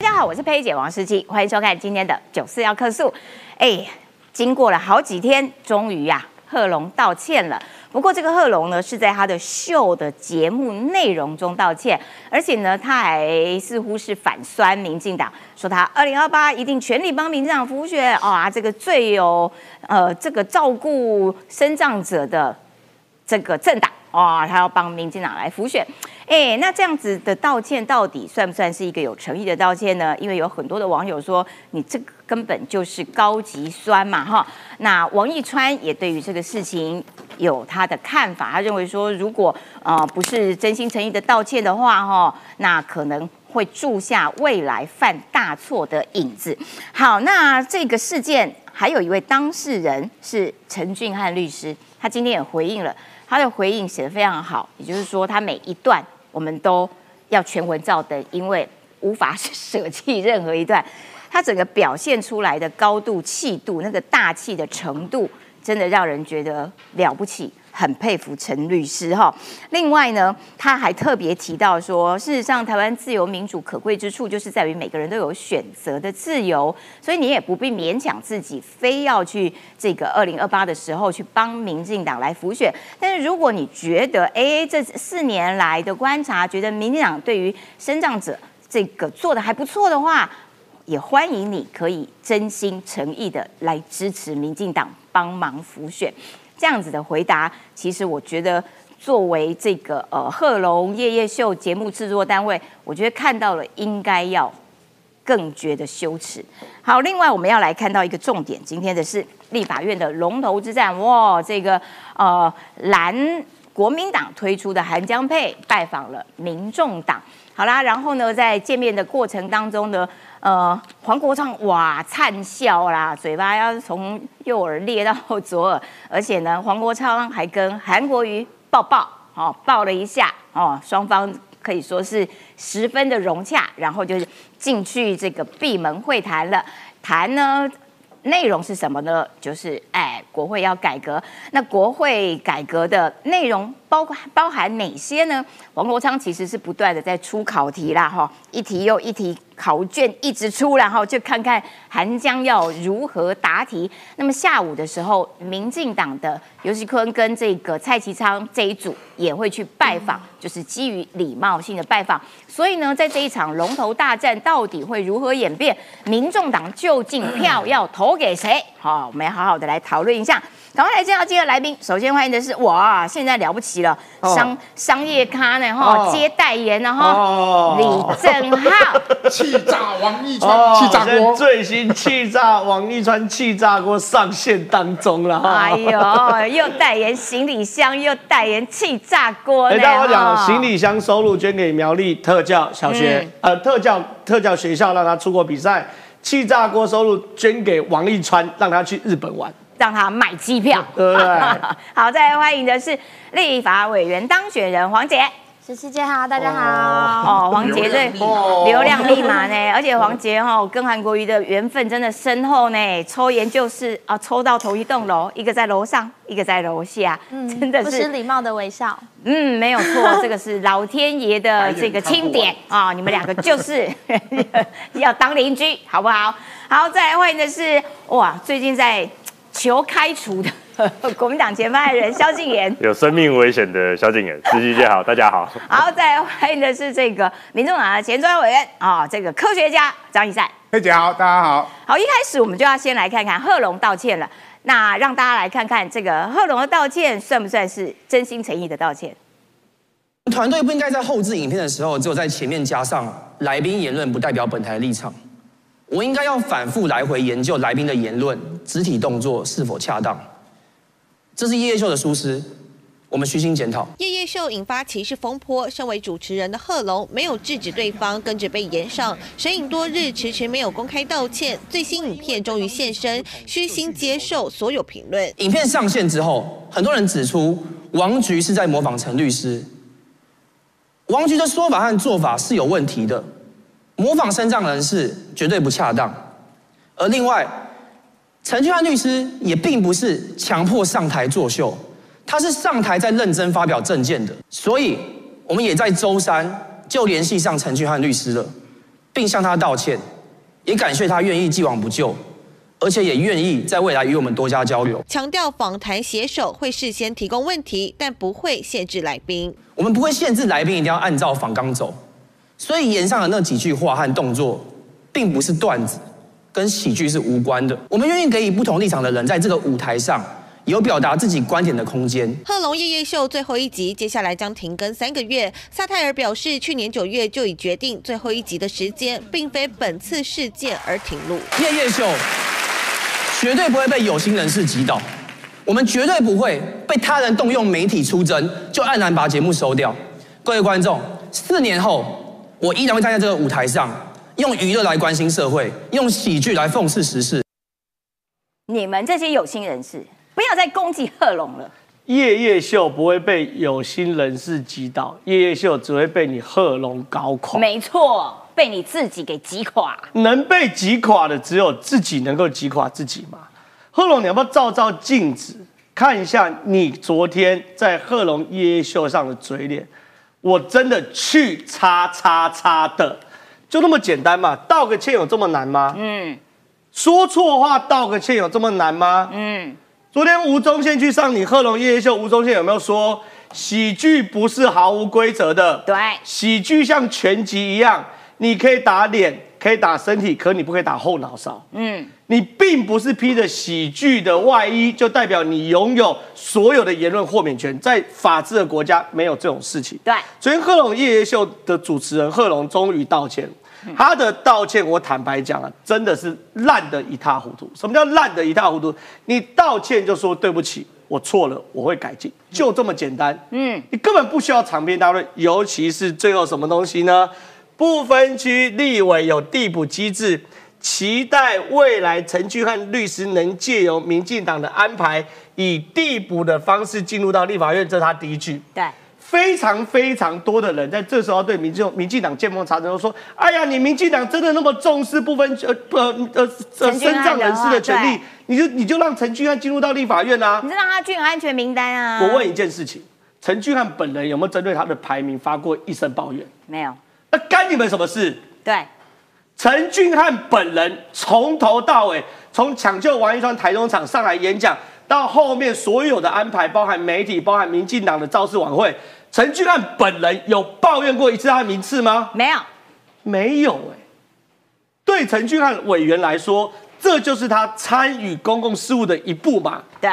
大家好，我是佩姐王诗琪，欢迎收看今天的九四要客诉。哎，经过了好几天，终于呀、贺龙道歉了。不过这个贺龙呢，是在他的秀的节目内容中道歉，而且呢，他还似乎是反酸民进党，说他二零二八一定全力帮民进党辅选啊，这个最有呃这个照顾身障者的这个政党哇、他要帮民进党来辅选。哎，那这样子的道歉到底算不算是一个有诚意的道歉呢？因为有很多的网友说，你这个根本就是高级酸嘛，哈。那王一川也对于这个事情有他的看法，他认为说，如果呃不是真心诚意的道歉的话，哈，那可能会铸下未来犯大错的影子。好，那这个事件还有一位当事人是陈俊汉律师，他今天也回应了。他的回应写的非常好，也就是说，他每一段我们都要全文照登，因为无法 舍弃任何一段。他整个表现出来的高度、气度，那个大气的程度，真的让人觉得了不起，很佩服陈律师哈。另外呢，他还特别提到说，事实上，台湾自由民主可贵之处，就是在于每个人都有选择的自由，所以你也不必勉强自己，非要去这个二零二八的时候去帮民进党来辅选。但是如果你觉得，哎，这四年来的观察，觉得民进党对于身障者这个做的还不错的话，也欢迎你可以真心诚意的来支持民进党帮忙辅选。这样子的回答，其实我觉得作为这个呃贺龙夜夜秀节目制作单位，我觉得看到了应该要更觉得羞耻。好，另外我们要来看到一个重点，今天的是立法院的龙头之战。哇，这个呃蓝国民党推出的韩江佩拜访了民众党。好啦，然后呢，在见面的过程当中呢，呃，黄国昌哇灿笑啦，嘴巴要从右耳裂到左耳，而且呢，黄国昌还跟韩国瑜抱抱，哦，抱了一下，哦，双方可以说是十分的融洽，然后就是进去这个闭门会谈了，谈呢。内容是什么呢？就是哎，国会要改革。那国会改革的内容包括包含哪些呢？王国昌其实是不断的在出考题啦，哈，一题又一题，考卷一直出，然后就看看韩江要如何答题。那么下午的时候，民进党的尤熙坤跟这个蔡其昌这一组也会去拜访，就是基于礼貌性的拜访。所以呢，在这一场龙头大战到底会如何演变？民众党究竟票要投给谁？好，我们要好好的来讨论一下。赶快来介绍今天的来宾，首先欢迎的是哇，现在了不起了，商商业咖呢哈，哦接代言呢哈，哦李正浩。气炸王一川，哦，气炸锅，最新气炸王一川气炸锅上线当中了哈。哎呦，又代言行李箱，又代言气炸锅呢。哎，但我讲哈行李箱收入捐给苗栗特教小学，嗯呃，特教特教学校让他出国比赛。气炸锅收入捐给王一川，让他去日本玩。让他买机票，对不对 好，再来欢迎的是立法委员当选人黄杰。十七姐好，大家好。哦，黄杰这流量密码呢，而且黄杰哈、跟韩国瑜的缘分真的深厚呢。抽研究室啊，抽到同一栋楼，一个在楼上，一个在楼下，真的是不失是礼貌的微笑。嗯，没有错，这个是老天爷的这个钦点啊、你们两个就是 要当邻居，好不好？好，再来欢迎的是哇，最近在求开除的 国民党前发言人萧敬言。有生命危险的萧敬言，司机姐好，大家好。好，再来欢迎的是这个民众党的前专委员啊、这个科学家张一善。佩姐好，大家好。好，一开始我们就要先来看看贺龙道歉了。那让大家来看看这个贺龙的道歉算不算是真心诚意的道歉？团队不应该在后置影片的时候，只有在前面加上来宾言论不代表本台的立场。我应该要反复来回研究来宾的言论、肢体动作是否恰当。这是叶叶秀的疏失，我们虚心检讨。夜夜秀引发歧视风波，身为主持人的贺龙没有制止对方，跟着被延上，神隐多日迟迟没有公开道歉。最新影片终于现身，虚心接受所有评论。影片上线之后，很多人指出王菊是在模仿陈律师。王菊的说法和做法是有问题的，模仿身障人士绝对不恰当。而另外，陈俊翰律师也并不是强迫上台作秀，他是上台在认真发表政见的。所以，我们也在周三就联系上陈俊翰律师了，并向他道歉，也感谢他愿意既往不咎，而且也愿意在未来与我们多加交流。强调访谈携手会事先提供问题，但不会限制来宾。我们不会限制来宾一定要按照访纲走，所以言上的那几句话和动作，并不是段子，跟喜剧是无关的。我们愿意给予不同立场的人在这个舞台上有表达自己观点的空间。贺龙夜夜秀最后一集接下来将停更三个月。萨泰尔表示，去年九月就已决定最后一集的时间，并非本次事件而停录。夜夜秀绝对不会被有心人士击倒，我们绝对不会被他人动用媒体出征就黯然把节目收掉。各位观众，四年后我依然会站在这个舞台上，用娱乐来关心社会，用喜剧来讽刺时事。你们这些有心人士，不要再攻击贺龙了。夜夜秀不会被有心人士击倒，夜夜秀只会被你贺龙搞垮。没错，被你自己给击垮。能被击垮的只有自己能够击垮自己嘛？贺龙，你要不要照照镜子，看一下你昨天在贺龙夜夜秀上的嘴脸？我真的去叉叉叉的，就那么简单嘛？道个歉有这么难吗？嗯说错话道个歉有这么难吗？嗯，昨天吴宗宪去上你贺龙夜夜秀，吴宗宪有没有说喜剧不是毫无规则的？对，喜剧像拳击一样，你可以打脸，可以打身体，可你不可以打后脑勺。嗯，你并不是披着喜剧的外衣，就代表你拥有所有的言论豁免权。在法治的国家，没有这种事情。对，昨天贺龙夜夜秀的主持人贺龙终于道歉，他的道歉我坦白讲啊，真的是烂得一塌糊涂。什么叫烂得一塌糊涂？你道歉就说对不起，我错了，我会改进，就这么简单。嗯，你根本不需要长篇大论，尤其是最后什么东西呢？不分区立委有递补机制，期待未来陈俊汉律师能借由民进党的安排，以递补的方式进入到立法院，这是他第一句。对，非常非常多的人在这时候对民进民进党见缝插针，都说：“哎呀，你民进党真的那么重视不分呃呃呃呃陈俊身障人士的权利，你就你就让陈俊汉进入到立法院啊你？”就让他俊安全名单啊？我问一件事情，陈俊汉本人有没有针对他的排名发过一声抱怨？没有？那干你们什么事？对，陈俊翰本人从头到尾，从抢救王一川台中场上来演讲，到后面所有的安排，包含媒体，包含民进党的造势晚会，陈俊翰本人有抱怨过一次他的名次吗？没有。没有哎、对陈俊翰委员来说，这就是他参与公共事务的一步嘛。对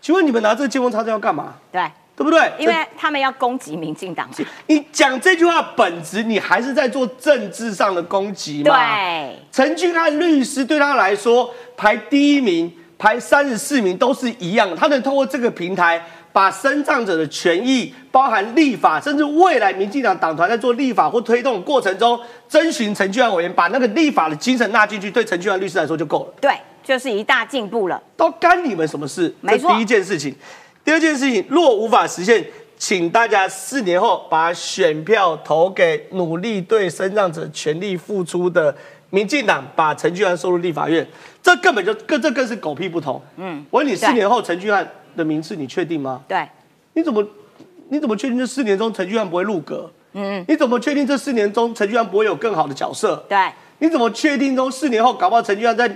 请问你们拿这个见缝插针要干嘛？对，对不对？因为他们要攻击民进党嘛。你讲这句话本质，你还是在做政治上的攻击嘛？对，陈俊翰律师对他来说，排第一名、排三十四名都是一样。他能透过这个平台，把身障者的权益，包含立法，甚至未来民进党党团在做立法或推动的过程中，征询陈俊安委员，把那个立法的精神纳进去，对陈俊安律师来说就够了。对，就是一大进步了。都干你们什么事？没错第一件事情。第二件事情，若无法实现，请大家四年后把选票投给努力对身障者全力付出的民进党，把陈俊翰收入立法院。这根本就更这更是狗屁不通。嗯，我问你，四年后陈俊翰的名次你确定吗？对，你怎么你怎么确定这四年中陈俊翰不会入阁？嗯，你怎么确定这四年中陈俊翰不会有更好的角色？对，你怎么确定中四年后搞不好陈俊翰在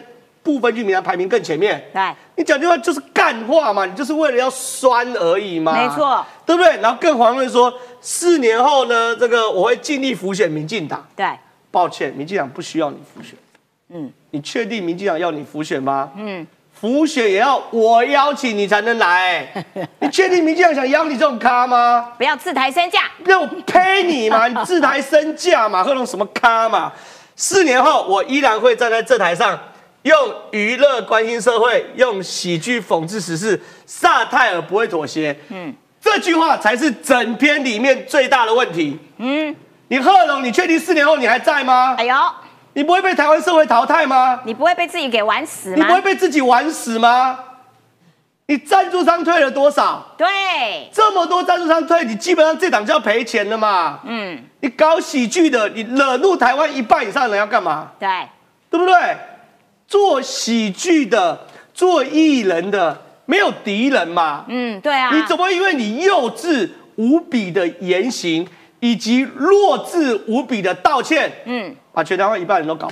部分居民排名更前面？对，你讲句话就是干话嘛，你就是为了要酸而已嘛，没错，对不对？然后更遑论说四年后呢，这个我会尽力辅选民进党。对，抱歉，民进党不需要你辅选。嗯，你确定民进党要你辅选吗？嗯，浮选也要我邀请你才能来。你确定民进党想邀你这种咖吗？不要自抬身价。让我呸你嘛！你自抬身价嘛，喝弄什么咖嘛？四年后，我依然会站在这台上，用娱乐关心社会，用喜剧讽刺时事。萨泰尔不会妥协。嗯，这句话才是整篇里面最大的问题。嗯，你贺龙，你确定四年后你还在吗？哎呦，你不会被台湾社会淘汰吗？你不会被自己给玩死吗你不会？被自己玩死吗？你赞助商退了多少？对，这么多赞助商退，你基本上这档就要赔钱了嘛。嗯，你搞喜剧的，你惹怒台湾一半以上的人要干嘛？对，对不对？做喜剧的、做艺人的，没有敌人嘛。嗯，对啊。你怎么会因为你幼稚无比的言行，以及弱智无比的道歉，嗯，把全台湾一半人都搞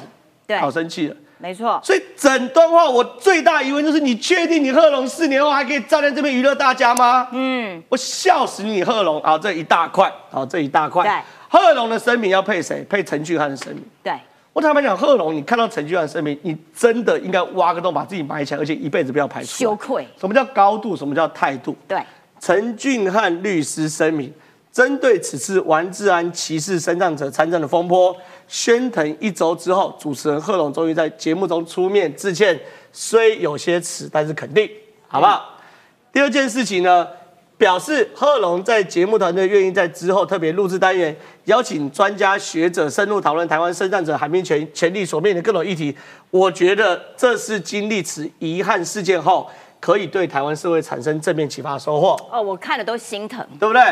对，搞生气了。没错，所以整段话我最大疑问就是：你确定你贺龙四年后还可以站在这边娱乐大家吗？嗯，我笑死你，贺龙！啊，这一大块，好，这一大块。对，贺龙的声明要配谁？配陈俊翰的声明。对，我坦白讲，贺龙，你看到陈俊翰的声明，你真的应该挖个洞把自己埋起来，而且一辈子不要排除。羞愧，什么叫高度？什么叫态度？对，陈俊翰律师声明，针对此次王志安歧视身障者参政的风波，宣腾一周之后，主持人贺龙终于在节目中出面致歉，虽有些迟，但是肯定，好不好？第二件事情呢，表示贺龙在节目团队愿意在之后特别录制单元，邀请专家学者深入讨论台湾生障者海滨权权利所面临的各种议题。我觉得这是经历此遗憾事件后，可以对台湾社会产生正面启发收获，哦，我看了都心疼，对不对？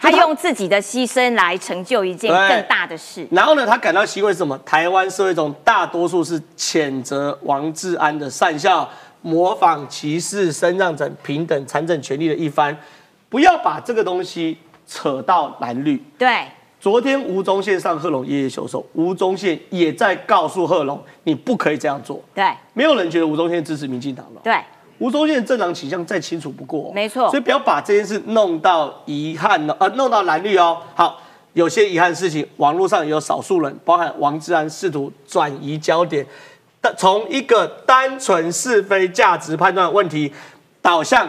他用自己的牺牲来成就一件更大的事，然后呢，他感到欣慰是什么？台湾社会中大多数是谴责王志安的善效，模仿歧视身障者平等参政权利的一番，不要把这个东西扯到蓝绿。对，昨天吴宗宪上贺龙夜夜秀手，吴宗宪也在告诉贺龙，你不可以这样做。对，没有人觉得吴宗宪支持民进党了。对，吴宗宪的政党倾向再清楚不过，没错所以不要把这件事弄到遗憾哦，呃，弄到蓝绿哦。好，有些遗憾事情，网络上有少数人，包含王志安，试图转移焦点，但从一个单纯是非价值判断的问题，导向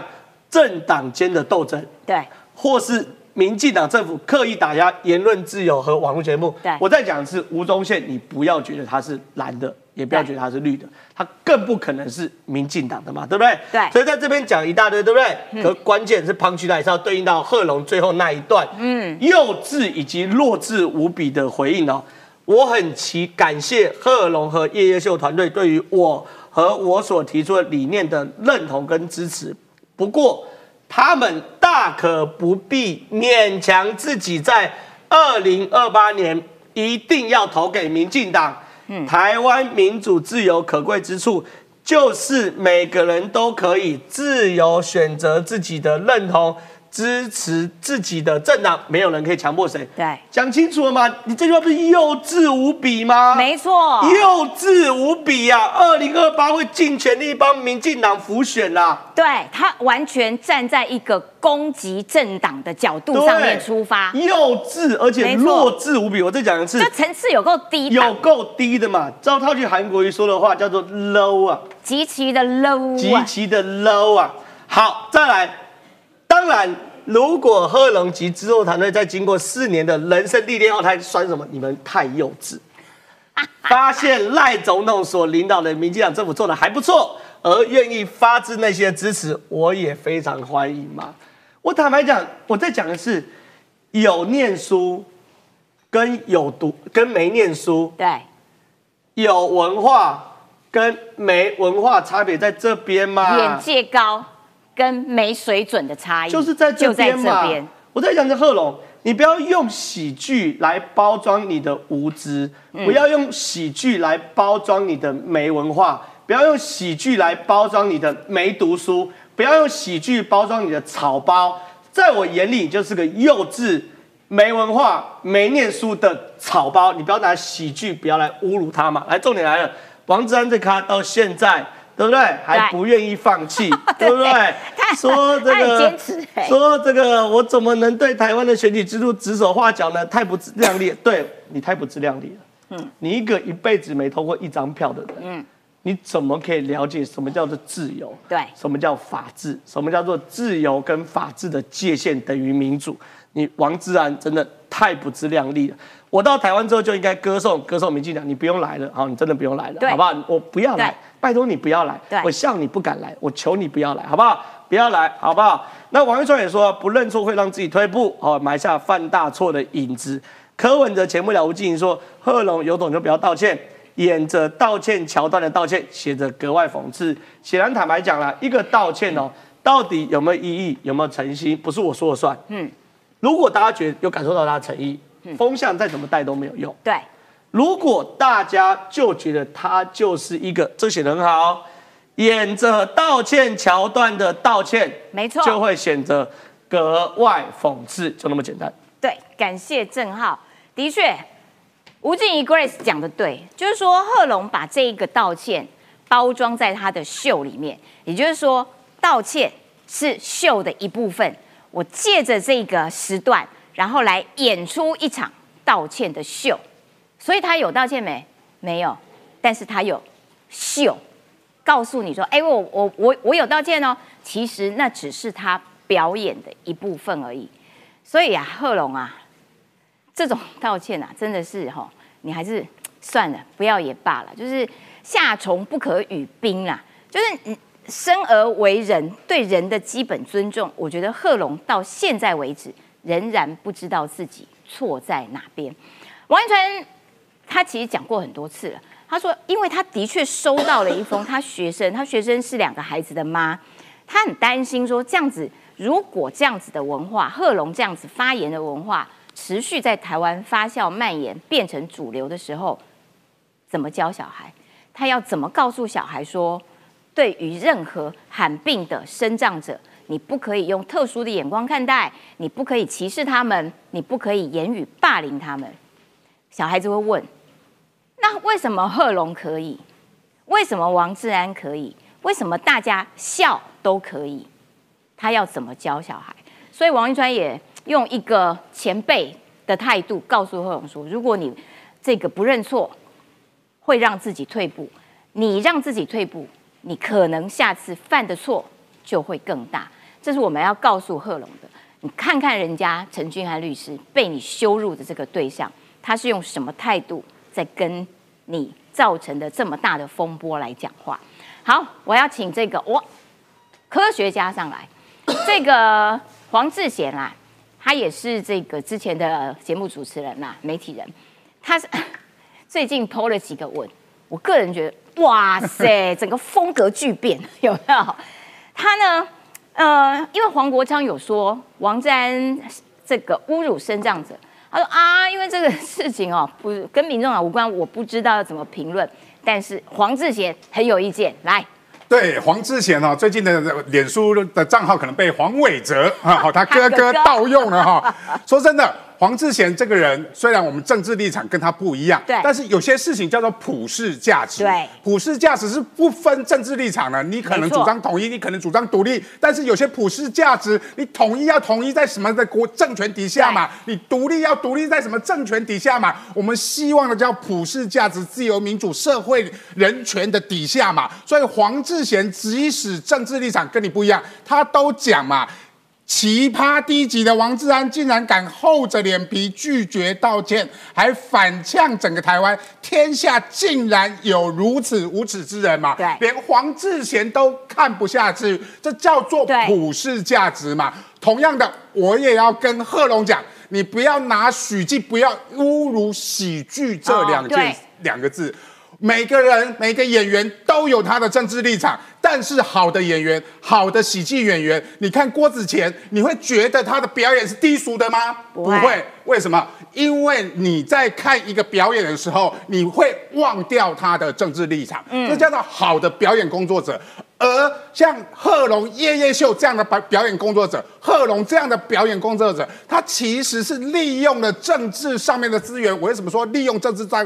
政党间的斗争，对，或是民进党政府刻意打压言论自由和网络节目。对我再讲一次吴宗宪，你不要觉得他是蓝的，也不要觉得他是绿的，他更不可能是民进党的嘛，对不对？对所以在这边讲一大堆，对不对？可关键是胖区还是要对应到贺龙最后那一段，嗯，幼稚以及弱智无比的回应哦。我很期感谢贺龙和夜夜秀团队对于我和我所提出的理念的认同跟支持。不过，他们大可不必勉强自己在二零二八年一定要投给民进党。台湾民主自由可贵之处，就是每个人都可以自由选择自己的认同，支持自己的政党，没有人可以强迫谁。对，讲清楚了吗？你这句话不是幼稚无比吗？没错，幼稚无比呀、啊！二零二八会尽全力帮民进党辅选啦、对他完全站在一个攻击政党的角度上面出发，幼稚而且弱智无比。我再讲一次这，层次有够低有档，够低的嘛。照套句韩国瑜说的话，叫做 low 啊，极其的 low 极啊，其的 low 啊。好，再来，当然。如果贺龙及制作团队在经过四年的人生历练后，他还酸什么？你们太幼稚。发现赖总统所领导的民进党政府做的还不错，而愿意发自内心的支持，我也非常欢迎嘛。我坦白讲，我在讲的是有念书跟有读跟没念书，对，有文化跟没文化差别在这边嘛。眼界高跟没水准的差异，就是在这就在边嘛。这边，我在讲这贺龙，你不要用喜剧来包装你的无知，嗯不要用喜剧来包装你的没文化，不要用喜剧来包装你的没读书，不要用喜剧包装你的草包。在我眼里，你就是个幼稚、没文化、没念书的草包。你不要拿喜剧，不要来侮辱他嘛。来，重点来了，王志安这咖到现在。对不对？还不愿意放弃，对不对？他说这个说这个，我怎么能对台湾的选举制度指手画脚呢？太不自量力，对你太不自量力了。嗯，你一个一辈子没投过一张票的人，嗯，你怎么可以了解什么叫做自由？对什么叫法治？什么叫做自由跟法治的界限等于民主？你王志安真的太不自量力了。我到台湾之后就应该歌颂歌颂民进党，你不用来了，好，你真的不用来了，好不好？我不要来，拜托你不要来，我向你不敢来，我求你不要来，好不好？不要来，好不好？那王一川也说，不认错会让自己退步，哦，埋下犯大错的影子。柯文哲前不了无经营说，贺龙有种就不要道歉，演着道歉桥段的道歉，写着格外讽刺。显然坦白讲了，一个道歉哦，到底有没有意义，有没有诚心，不是我说了算。嗯，如果大家觉得有感受到他的诚意，风向再怎么带都没有用。对，如果大家就觉得他就是一个，这写得很好，演着道歉桥段的道歉，没错就会显得格外讽刺，就那么简单。对，感谢郑浩，的确，吴静怡 Grace 讲的对，就是说贺龙把这一个道歉包装在他的秀里面，也就是说道歉是秀的一部分。我借着这个时段，然后来演出一场道歉的秀，所以他有道歉没？没有，但是他有秀，告诉你说，哎，我我我我有道歉哦。其实那只是他表演的一部分而已。所以啊，贺龙啊。这种道歉啊，真的是哈，你还是算了，不要也罢了。就是夏虫不可语冰啦，就是你生而为人，对人的基本尊重，我觉得贺龙到现在为止仍然不知道自己错在哪边。王一川他其实讲过很多次了，他说，因为他的确收到了一封他学生，他学生是两个孩子的妈，他很担心说这样子，如果这样子的文化，贺龙这样子发言的文化。持续在台湾发酵蔓延，变成主流的时候，怎么教小孩？他要怎么告诉小孩说，对于任何罕病的生长者，你不可以用特殊的眼光看待，你不可以歧视他们，你不可以言语霸凌他们。小孩子会问：那为什么贺龙可以？为什么王志安可以？为什么大家笑都可以？他要怎么教小孩？所以王一川也。用一个前辈的态度告诉贺龙说：“如果你这个不认错，会让自己退步。你让自己退步，你可能下次犯的错就会更大。这是我们要告诉贺龙的。你看看人家陈俊安律师被你羞辱的这个对象，他是用什么态度在跟你造成的这么大的风波来讲话？好，我要请这个我科学家上来，这个黄志贤啊。”他也是这个之前的节目主持人呐，媒体人。他是 最近 PO 了几个文，我个人觉得，哇塞，整个风格巨变，有没有？他呢，呃，因为黄国昌有说王志安这个侮辱生长者，他说啊，因为这个事情哦，不跟民众党无关，我不知道要怎么评论。但是黄志贤很有意见，来。对黄志贤哈，最近的脸书的账号可能被黄伟哲啊，好他 哥哥盗用了哈。说真的。黄志贤这个人，虽然我们政治立场跟他不一样，对，但是有些事情叫做普世价值，对，普世价值是不分政治立场的。你可能主张统一，你可能主张独立，但是有些普世价值，你统一要统一在什么的国政权底下嘛？你独立要独立在什么政权底下嘛？我们希望的叫普世价值、自由民主社会人权的底下嘛。所以黄志贤即使政治立场跟你不一样，他都讲嘛。奇葩低级的王志安竟然敢厚着脸皮拒绝道歉，还反呛整个台湾，天下竟然有如此无耻之人嘛？对，连黄志贤都看不下去，这叫做普世价值嘛？同样的，我也要跟贺龙讲，你不要拿喜剧，不要侮辱喜剧这两件两个字。每个人每个演员都有他的政治立场，但是好的演员、好的喜剧演员，你看郭子乾，你会觉得他的表演是低俗的吗？不会。为什么？因为你在看一个表演的时候，你会忘掉他的政治立场。嗯，这叫做好的表演工作者。而像贺龙、夜夜秀这样的表表演工作者，贺龙这样的表演工作者，他其实是利用了政治上面的资源。我为什么说利用政治在？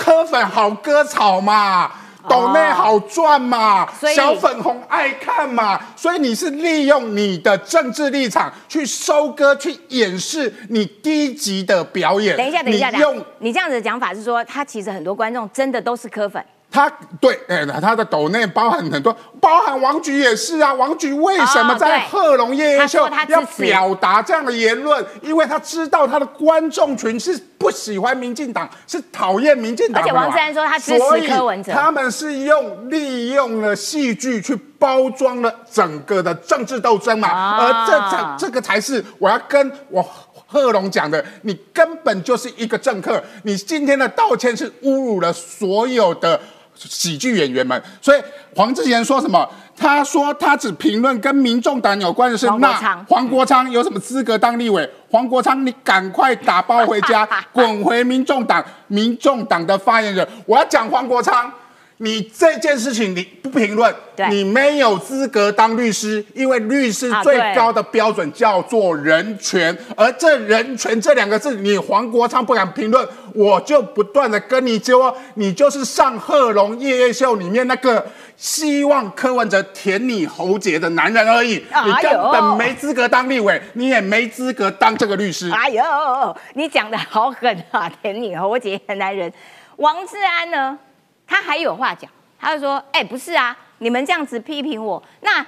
磕粉好割草嘛，抖内好赚嘛，小粉红爱看嘛，所以你是利用你的政治立场去收割、去掩饰你低级的表演。等一下，等一下，用你这样子的讲法是说，他其实很多观众真的都是磕粉。他对，哎，他的抖内包含很多，包含王菊也是啊。王菊为什么在贺龙夜夜秀要表达这样的言论？因为他知道他的观众群是不喜欢民进党，是讨厌民进党。而且王志安说他支持柯文哲，他们是用利用了戏剧去包装了整个的政治斗争嘛。而这这这个才是我要跟我。贺龙讲的，你根本就是一个政客，你今天的道歉是侮辱了所有的喜剧演员们。所以黄志贤说什么？他说他只评论跟民众党有关的事。那黄国昌有什么资格当立委？黄国昌，你赶快打包回家，滚回民众党。民众党的发言人，我要讲黄国昌。你这件事情你不评论，你没有资格当律师，因为律师啊最高的标准叫做人权，而这人权这两个字，你黄国昌不敢评论，我就不断的跟你说，你就是上贺龙夜夜秀里面那个希望柯文哲舔你喉结的男人而已，哎你根本没资格当立委，你也没资格当这个律师。哎呦，你讲的好狠啊！舔你喉结的男人，王志安呢？他还有话讲，他就说：“哎、不是啊，你们这样子批评我，那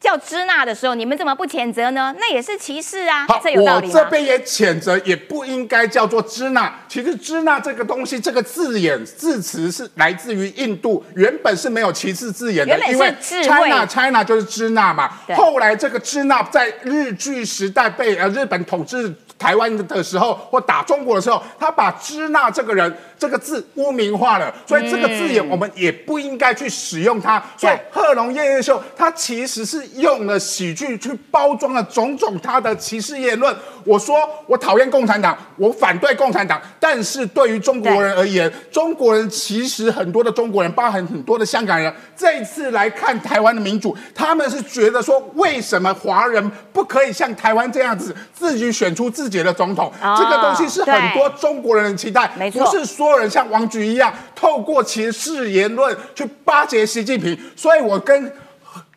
叫支那的时候，你们怎么不谴责呢？那也是歧视啊，好这，有道我理吗？”这边也谴责，也不应该叫做支那。其实支那这个东西，这个字眼字词是来自于印度，原本是没有歧视字眼的因为智慧 China China 就是支那嘛对。后来这个支那在日据时代被呃日本统治。台湾的时候或打中国的时候，他把支那这个人这个字污名化了，所以这个字眼我们也不应该去使用它。所以贺龙夜夜秀，它其实是用了喜剧去包装了种种他的歧视言论。我说我讨厌共产党，我反对共产党，但是对于中国人而言，中国人其实很多的中国人，包含很多的香港人，这一次来看台湾的民主，他们是觉得说，为什么华人不可以像台湾这样子自己选出自己的总统？哦这个东西是很多中国人的期待，没错不是所有人像王菊一样透过歧视言论去巴结习近平。所以我跟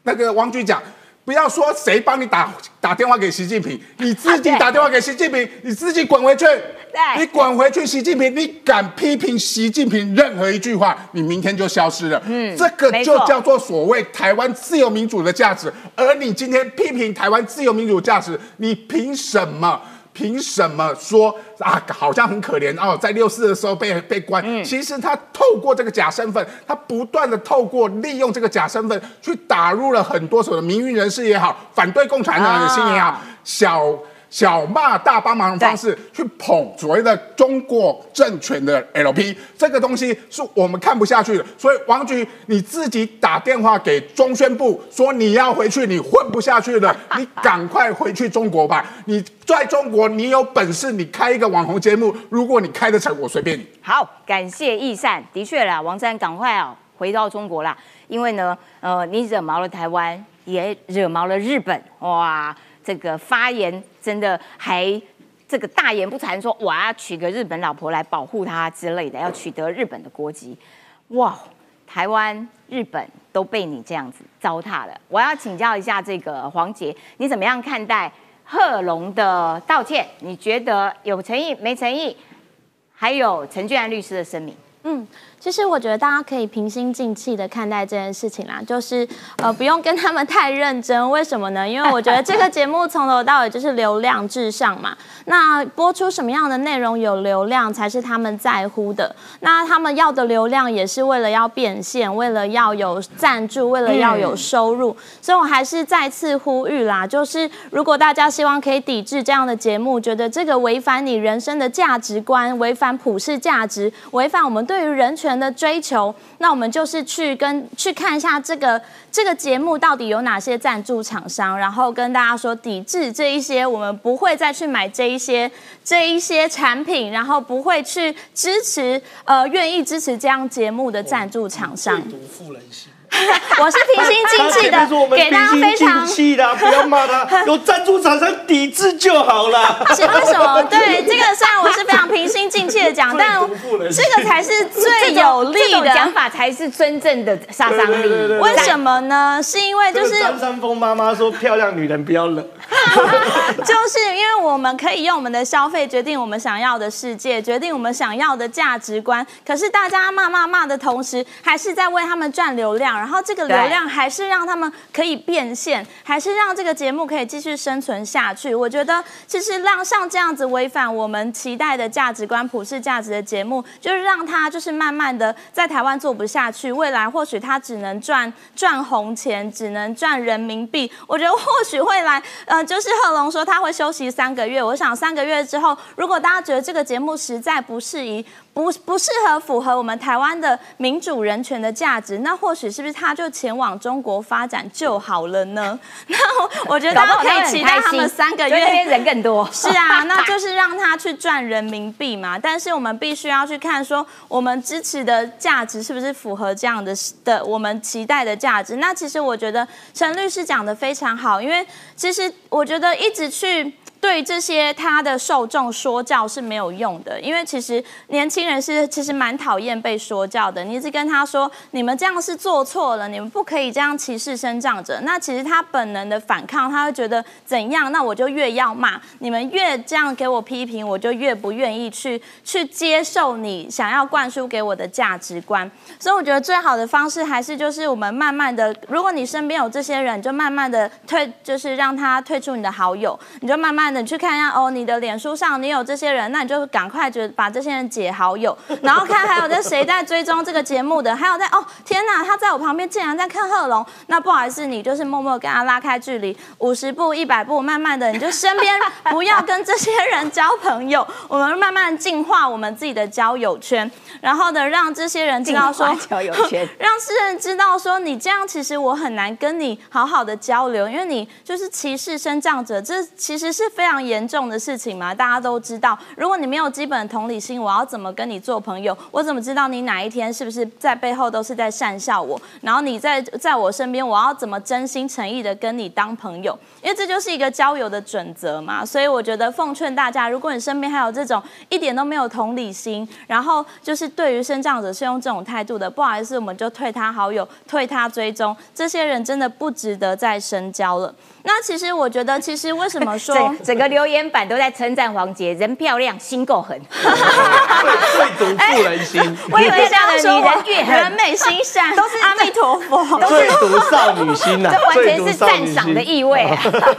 那个王菊讲。不要说谁帮你打打电话给习近平，你自己打电话给习近平，你自己滚回去。你滚回去，习近平，你敢批评习近平任何一句话，你明天就消失了。嗯，这个就叫做所谓台湾自由民主的价值。而你今天批评台湾自由民主价值，你凭什么？凭什么说啊？好像很可怜哦，在六四的时候被被关。其实他透过这个假身份，他不断的透过利用这个假身份，去打入了很多所谓的民运人士也好，反对共产党的心也好，啊小。小骂大帮忙的方式去捧所谓的中国政权的 LP，这个东西是我们看不下去的。所以王局你自己打电话给中宣部说你要回去，你混不下去了，你赶快回去中国吧。你在中国，你有本事你开一个网红节目，如果你开得成，我随便你。好，感谢易善，的确啦，王占赶快哦回到中国啦，因为呢，呃，你惹毛了台湾，也惹毛了日本，哇，这个发言真的还这个大言不惭说我要娶个日本老婆来保护他之类的，要取得日本的国籍，哇，台湾、日本都被你这样子糟蹋了。我要请教一下这个黄杰，你怎么样看待贺龙的道歉？你觉得有诚意没诚意？还有陈俊安律师的声明。嗯，其实我觉得大家可以平心静气的看待这件事情啦，就是呃不用跟他们太认真。为什么呢？因为我觉得这个节目从头到尾就是流量至上嘛。那播出什么样的内容有流量才是他们在乎的。那他们要的流量也是为了要变现，为了要有赞助，为了要有收入。所以我还是再次呼吁啦，就是如果大家希望可以抵制这样的节目，觉得这个违反你人生的价值观，违反普世价值，违反我们对于人权人的追求，那我们就是去跟去看一下这个这个节目到底有哪些赞助厂商，然后跟大家说抵制这一些，我们不会再去买这一些这一些产品，然后不会去支持呃愿意支持这样节目的赞助厂商。我是平心静气的给大家平心非常静气的，不要骂他，有赞助厂商抵制就好了。是为什么？对，这个虽然我是非常平心静气的讲，但这个才是最有利的讲。法才是真正的杀伤力。为什么呢？是因为就是张三丰妈妈说，漂亮女人不要冷。就是因为我们可以用我们的消费决定我们想要的世界，决定我们想要的价值观。可是大家骂骂骂的同时，还是在为他们赚流量，然后这个流量还是让他们可以变现，还是让这个节目可以继续生存下去。我觉得，其实让像这样子违反我们期待的价值观、普世价值的节目，就是让它就是慢慢的在台湾做不下去。未来或许它只能赚赚红钱，只能赚人民币。我觉得或许会来，呃，就是贺龙说他会休息三个月。我想三个月之后，如果大家觉得这个节目实在不适宜，不不适合符合我们台湾的民主人权的价值，那或许是不是他就前往中国发展就好了呢？那我觉得大家可以期待他们三个月就那边人更多。是啊，那就是让他去赚人民币嘛。但是我们必须要去看说，我们支持的价值是不是符合这样的的我们期待的价值？那其实我觉得陈律师讲的非常好，因为其实我觉得一直去。对这些他的受众说教是没有用的，因为其实年轻人是其实蛮讨厌被说教的。你一直跟他说你们这样是做错了，你们不可以这样歧视生长者。那其实他本能的反抗，他会觉得怎样？那我就越要骂你们，越这样给我批评，我就越不愿意去去接受你想要灌输给我的价值观。所以我觉得最好的方式还是就是我们慢慢的，如果你身边有这些人，就慢慢的退，就是让他退出你的好友，你就慢慢。你去看一下哦，你的脸书上你有这些人，那你就赶快就把这些人解好友，然后看还有在谁在追踪这个节目的，还有在哦天哪，他在我旁边竟然在看贺龙，那不好意思，你就是默默跟他拉开距离五十步、一百步，慢慢的你就身边不要跟这些人交朋友，我们慢慢净化我们自己的交友圈，然后呢让这些人知道说交友圈，让世人知道说你这样其实我很难跟你好好的交流，因为你就是歧视生长者，这其实是。非非常严重的事情嘛，大家都知道。如果你没有基本同理心，我要怎么跟你做朋友？我怎么知道你哪一天是不是在背后都是在讪笑我？然后你在在我身边，我要怎么真心诚意的跟你当朋友？因为这就是一个交友的准则嘛。所以我觉得奉劝大家，如果你身边还有这种一点都没有同理心，然后就是对于生长者是用这种态度的，不好意思，我们就退他好友，退他追踪。这些人真的不值得再深交了。那其实我觉得，其实为什么说 整个留言板都在称赞黄杰，人漂亮，心够狠，最毒妇人心。我以为这样说，人越人美心善，都是阿弥陀佛，最毒少女心呐，这完全是赞赏的意味。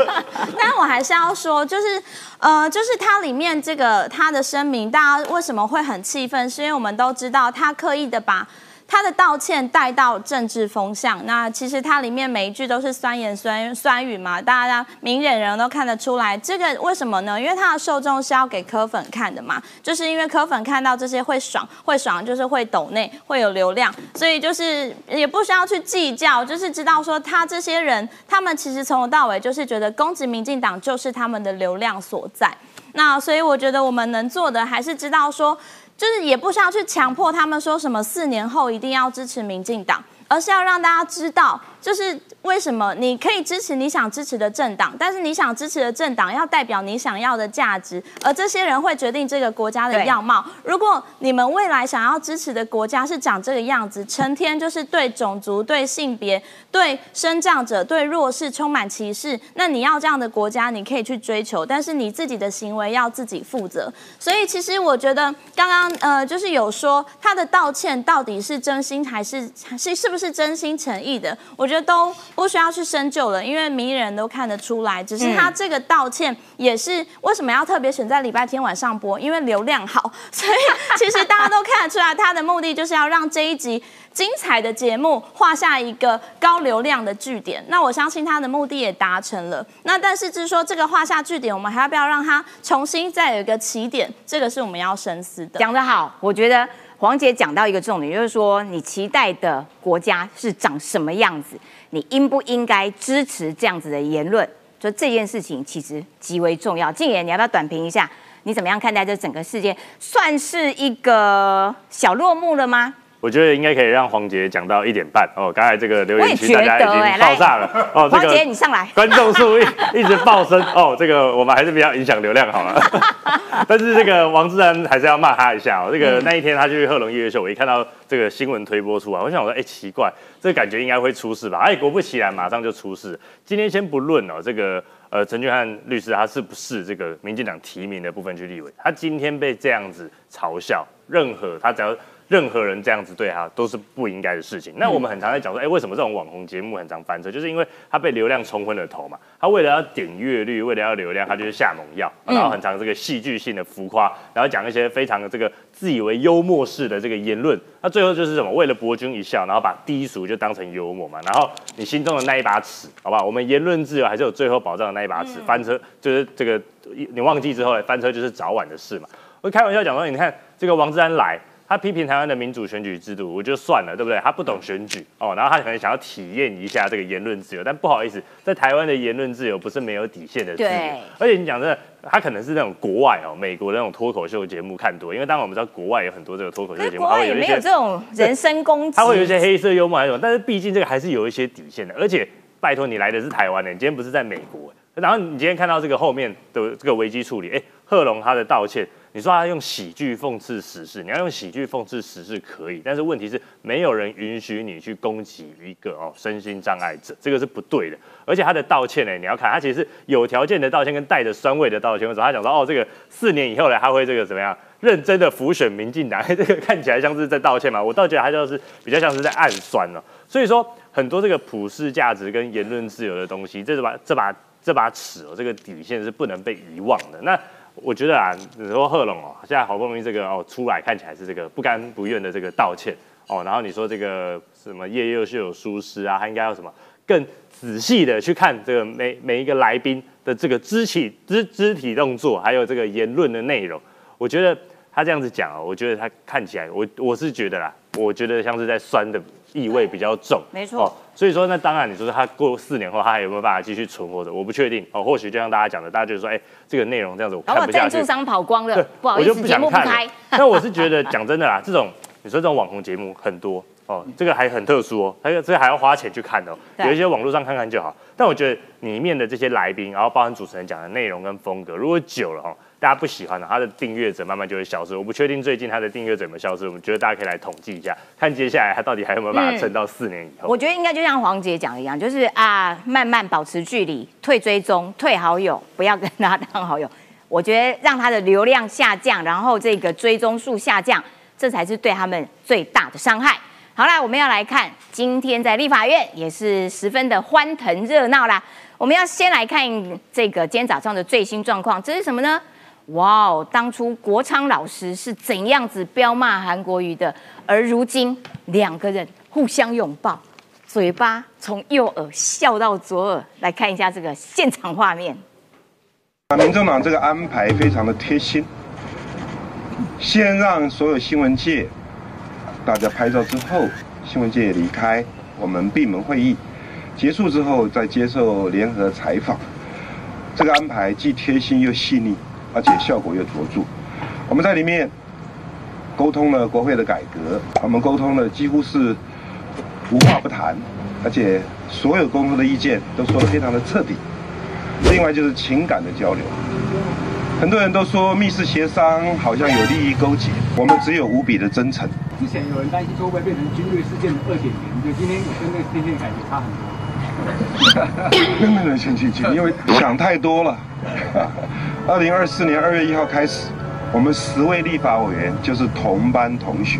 但我还是要说，就是呃，就是它里面这个它的声明，大家为什么会很气愤？是因为我们都知道，他刻意的把。他的道歉带到政治风向，那其实它里面每一句都是酸言酸酸语嘛，大家明眼人都看得出来。这个为什么呢？因为他的受众是要给柯粉看的嘛，就是因为柯粉看到这些会爽，会爽就是会抖内，会有流量，所以就是也不需要去计较，就是知道说他这些人，他们其实从头到尾就是觉得攻击民进党就是他们的流量所在。那所以我觉得我们能做的还是知道说。就是也不需要去强迫他们说什么四年后一定要支持民进党，而是要让大家知道。就是为什么你可以支持你想支持的政党，但是你想支持的政党要代表你想要的价值，而这些人会决定这个国家的样貌。如果你们未来想要支持的国家是长这个样子，成天就是对种族、对性别、对生长者、对弱势充满歧视，那你要这样的国家，你可以去追求，但是你自己的行为要自己负责。所以其实我觉得刚刚呃，就是有说他的道歉到底是真心还是是是不是真心诚意的？我。觉得都不需要去深究了，因为名人都看得出来。只是他这个道歉也是为什么要特别选在礼拜天晚上播？因为流量好，所以其实大家都看得出来，他的目的就是要让这一集精彩的节目画下一个高流量的据点。那我相信他的目的也达成了。那但是就是说，这个画下据点，我们还要不要让他重新再有一个起点？这个是我们要深思的。讲得好，我觉得。黄姐讲到一个重点，就是说你期待的国家是长什么样子，你应不应该支持这样子的言论？就这件事情其实极为重要。静言，你要不要短评一下？你怎么样看待这整个事件？算是一个小落幕了吗？我觉得应该可以让黄杰讲到一点半哦。刚才这个留言区大家已经爆炸了哦。黄杰，你上来，观众数一一直爆升哦。这个我们还是比较影响流量好了。但是这个王志安还是要骂他一下哦。这个那一天他去贺龙音乐秀，我一看到这个新闻推播出来，我想我说哎奇怪，这个感觉应该会出事吧？哎，果不其然，马上就出事。今天先不论哦，这个呃陈俊翰律师他是不是这个民进党提名的部分去立委，他今天被这样子嘲笑，任何他只要。任何人这样子对他都是不应该的事情。那我们很常在讲说，哎，为什么这种网红节目很常翻车？就是因为他被流量冲昏了头嘛。他为了要点阅率，为了要流量，他就是下猛药，然后很常这个戏剧性的浮夸，然后讲一些非常的这个自以为幽默式的这个言论。那最后就是什么？为了博君一笑，然后把低俗就当成幽默嘛。然后你心中的那一把尺，好不好？我们言论自由还是有最后保障的那一把尺。翻车就是这个，你忘记之后翻车就是早晚的事嘛。我开玩笑讲说，你看。这个王志安来。他批评台湾的民主选举制度，我就算了，对不对？他不懂选举哦，然后他可能想要体验一下这个言论自由，但不好意思，在台湾的言论自由不是没有底线的自由。对而且你讲真的，他可能是那种国外哦，美国的那种脱口秀节目看多，因为当然我们知道国外有很多这个脱口秀节目，可是国外也它会有一些没有这种人身攻击，他会有一些黑色幽默还是什么，但是毕竟这个还是有一些底线的。而且拜托你来的是台湾的，你今天不是在美国，然后你今天看到这个后面的这个危机处理，哎，贺龙他的道歉，你说他用喜剧讽刺时事，你要用喜剧讽刺时事可以，但是问题是没有人允许你去攻击一个哦身心障碍者，这个是不对的。而且他的道歉呢，你要看他其实是有条件的道歉，跟带着酸味的道歉。为什么？他讲说哦，这个四年以后呢，他会这个怎么样？认真的浮选民进党，这个看起来像是在道歉嘛？我倒觉得他就是比较像是在暗酸了、所以说，很多这个普世价值跟言论自由的东西，这把这把这把尺哦，这个底线是不能被遗忘的。那我觉得啊，你说贺龙哦，现在好不容易这个哦出来，看起来是这个不甘不愿的这个道歉哦，然后你说这个什么叶又秀有疏失啊，他应该要什么更仔细的去看这个每每一个来宾的这个肢体肢肢体动作，还有这个言论的内容。我觉得他这样子讲哦，我觉得他看起来，我我是觉得啦，我觉得像是在酸的意味比较重。没错哦所以说，那当然你说他过四年后，他还有没有办法继续存活的，我不确定哦。或许就像大家讲的，大家觉得说，哎、这个内容这样子我看不下去赞助。商跑光了对，，不好意思，我就不节目不想看开了。。但我是觉得讲真的啦，这种你说这种网红节目很多哦，这个还很特殊哦，还有这个还要花钱去看的、哦，有一些网络上看看就好。但我觉得里面的这些来宾，然后包含主持人讲的内容跟风格，如果久了哦，大家不喜欢的，他的订阅者慢慢就会消失。我不确定最近他的订阅者有没有消失，我们觉得大家可以来统计一下，看接下来他到底还有没有办法撑到四年以后。我觉得应该就像黄姐讲的一样，就是啊，慢慢保持距离，退追踪，退好友，不要跟他当好友。我觉得让他的流量下降，然后这个追踪数下降，这才是对他们最大的伤害。好啦，我们要来看今天在立法院也是十分的欢腾热闹啦。我们要先来看这个今天早上的最新状况，这是什么呢？哇哦，当初国昌老师是怎样子彪骂韩国瑜的，而如今两个人互相拥抱，嘴巴从右耳笑到左耳。来看一下这个现场画面。民众党这个安排非常的贴心，先让所有新闻界大家拍照之后，新闻界离开，我们闭门会议结束之后再接受联合采访。这个安排既贴心又细腻，而且效果又卓著。我们在里面沟通了国会的改革，我们沟通了几乎是无话不谈，而且所有沟通的意见都说得非常的彻底。另外就是情感的交流。很多人都说密室协商好像有利益勾结，我们只有无比的真诚。之前有人担心说会变成军队事件的二点零，就今天跟那那天感觉差很多。没有没有，请请请，因为想太多了。二零二四年二月一号开始，我们十位立法委员就是同班同学。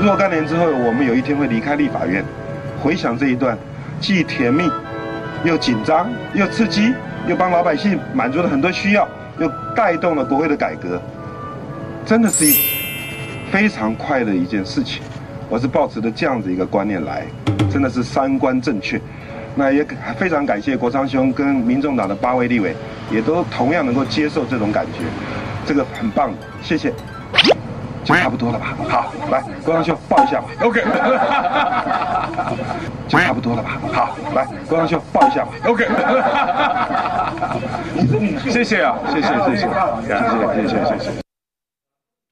若干年之后，我们有一天会离开立法院，回想这一段，既甜蜜，又紧张，又刺激，又帮老百姓满足了很多需要，又带动了国会的改革，真的是一非常快的一件事情。我是抱持着这样子一个观念来，真的是三观正确。那也，非常感谢国昌兄跟民众党的八位立委，也都同样能够接受这种感觉，这个很棒，谢谢。就差不多了吧，好，来，国昌兄抱一下吧，ok。就差不多了吧，好，来，国昌兄抱一下吧，ok。谢谢啊，谢谢谢谢，谢谢谢谢谢谢。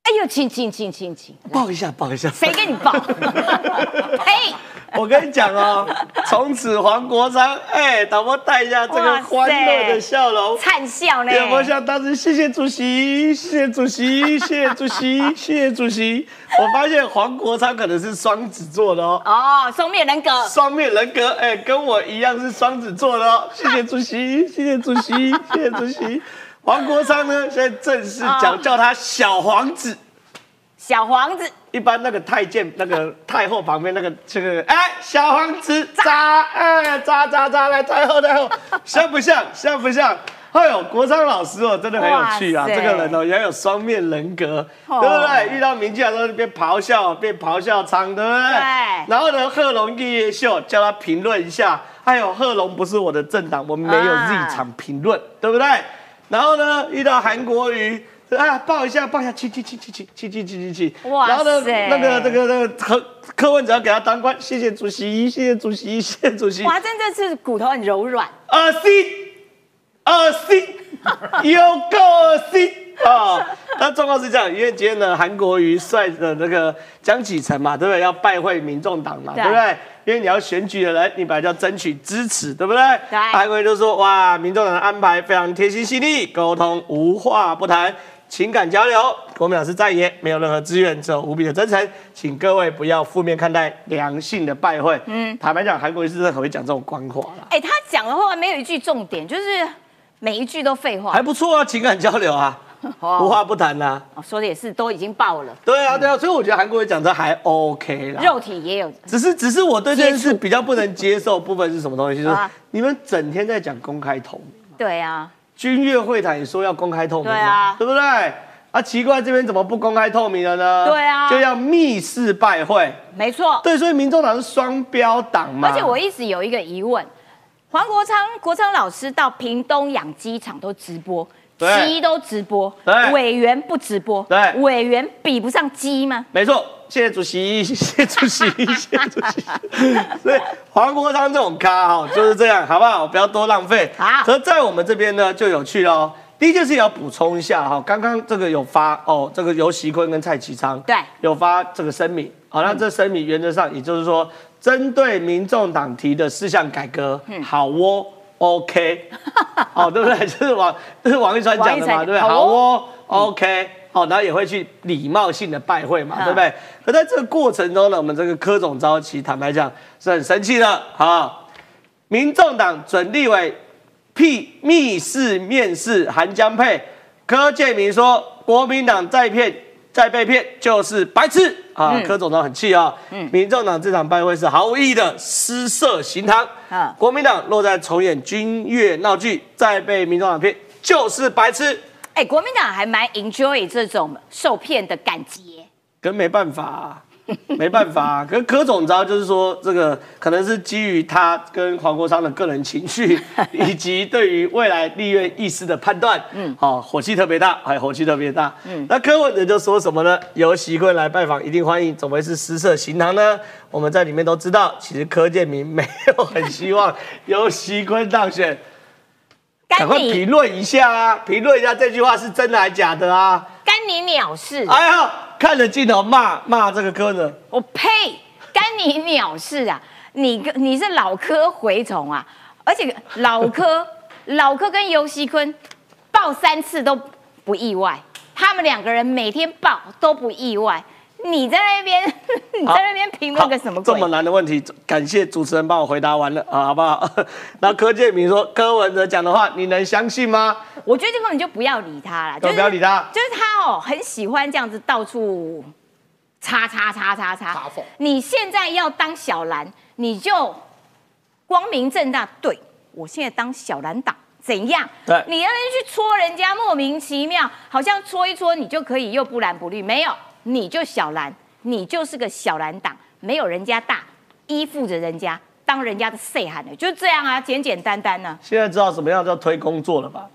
哎呦，请请请请请，抱一下，抱一下。谁给你抱？呸！我跟你讲哦，从此黄国昌，哎，导播带一下这个欢乐的笑容，灿笑呢？有没有像当时谢谢主席，谢谢主席，谢谢主席，谢谢主席？我发现黄国昌可能是双子座的哦。哦，双面人格。双面人格，哎、跟我一样是双子座的哦。谢谢主席，谢谢主席，谢谢主席。黄国昌呢，现在正式讲叫他小皇子。小皇子，一般那个太监、那个太后旁边那个这个，哎，小皇子扎，哎，扎扎扎来，太后太后，像不像？像不像？哎呦，国昌老师哦，真的很有趣啊！这个人哦，也有双面人格，哦对不对？遇到民进党的时候变咆哮，变咆哮场，对不对？对然后呢，贺龙夜夜秀叫他评论一下，哎呦，贺龙不是我的政党，我们没有啊 Z 场评论，对不对？然后呢，遇到韩国瑜。对啊，抱一下，抱一下，亲亲亲亲亲亲亲亲亲亲。哇然后呢，那个那个那个柯柯文哲要给他当官，谢谢主席，谢谢主席，谢谢主席。哇，真的是骨头很柔软。恶心，恶心，有够恶心啊！那状况是这样，因为今天呢，韩国瑜率的那个江启臣嘛，对不对？要拜会民众党嘛，对对不对？因为你要选举的人，你本来就要争取支持，对不对？对韩国瑜就说：哇，民众党的安排非常贴心细腻，沟通无话不谈。情感交流，国民党是在野，没有任何资源，只有无比的真诚，请各位不要负面看待良性的拜会。嗯，坦白讲，韩国瑜是真的很会讲这种官话啦。哎，他讲的话没有一句重点，就是每一句都废话还。不错啊，情感交流啊，哦无话不谈呐、哦说的也是，都已经爆了，对啊，对啊，所以我觉得韩国瑜讲的还 OK 啦。肉体也有。只是只是我对这件事比较不能接受部分是什么东西？就是啊你们整天在讲公开透明，对啊，君悦会谈也说要公开透明嘛，对啊对不对？啊，奇怪，这边怎么不公开透明了呢？对啊就要密室拜会。没错。对，所以民众党是双标党嘛。而且我一直有一个疑问，黄国昌国昌老师到屏东养鸡场都直播，对鸡都直播，对委员不直播，对委员比不上鸡吗？没错，谢谢主席，谢谢主席，谢谢主席。所以黄国昌这种咖哈就是这样，好不好？不要多浪费。好可是在我们这边呢就有趣了哦。第一件事情要补充一下哈，刚刚这个有发哦，这个尤熙坤跟蔡其昌对有发这个声明，好，那这声明原则上也就是说，针对民众党提的四项改革，好哦，OK，哦，对不对？就是王，这是王一川讲的嘛，对不对？好好哦哦，OK，哦，然后也会去礼貌性的拜会嘛，嗯对不对？可在这个过程中呢，我们这个柯总召其实坦白讲是很生气的啊。民众党准立委辟密室面试韩江佩，柯建明说国民党再骗再被骗就是白痴啊！柯总统很气啊！民众党这场拜会是毫无意义的失色行堂啊国民党若再重演军乐闹剧，再被民众党骗就是白痴。哎，国民党还蛮 enjoy 这种受骗的感觉。跟没办法、啊，没办法、啊。可是柯总招就是说，这个可能是基于他跟黄国昌的个人情绪，以及对于未来立院意识的判断，嗯，好、火气特别大，还火气特别大。嗯，那柯文哲就说什么呢？由习坤来拜访，一定欢迎，怎么会是失色行堂呢？我们在里面都知道，其实柯建明没有很希望 由习坤当选。赶快评你论一下啊！评论一下这句话是真的还是假的啊！干你鸟事！哎呀，看着镜头骂骂这个柯文，我呸！干你鸟事啊！你跟你是老柯蛔虫啊！而且老柯 老柯跟尤熙坤抱三次都不意外，他们两个人每天抱都不意外。你在那边 你在那边评论个什么鬼这么？难的问题，感谢主持人帮我回答完了啊，好不好？然后柯建明说柯文哲讲的话，你能相信吗？我觉得这根本就不要理他了，都不要理他就是他哦，很喜欢这样子到处叉叉叉叉叉插。你现在要当小蓝，你就光明正大，对我现在当小蓝党。怎样？对你那边去戳人家，莫名其妙，好像戳一戳你就可以又不蓝不绿，没有，你就小蓝，你就是个小蓝党，没有人家大，依附着人家，当人家的谁喊的，就这样啊，简简单单呢、现在知道什么样叫推工作了吧？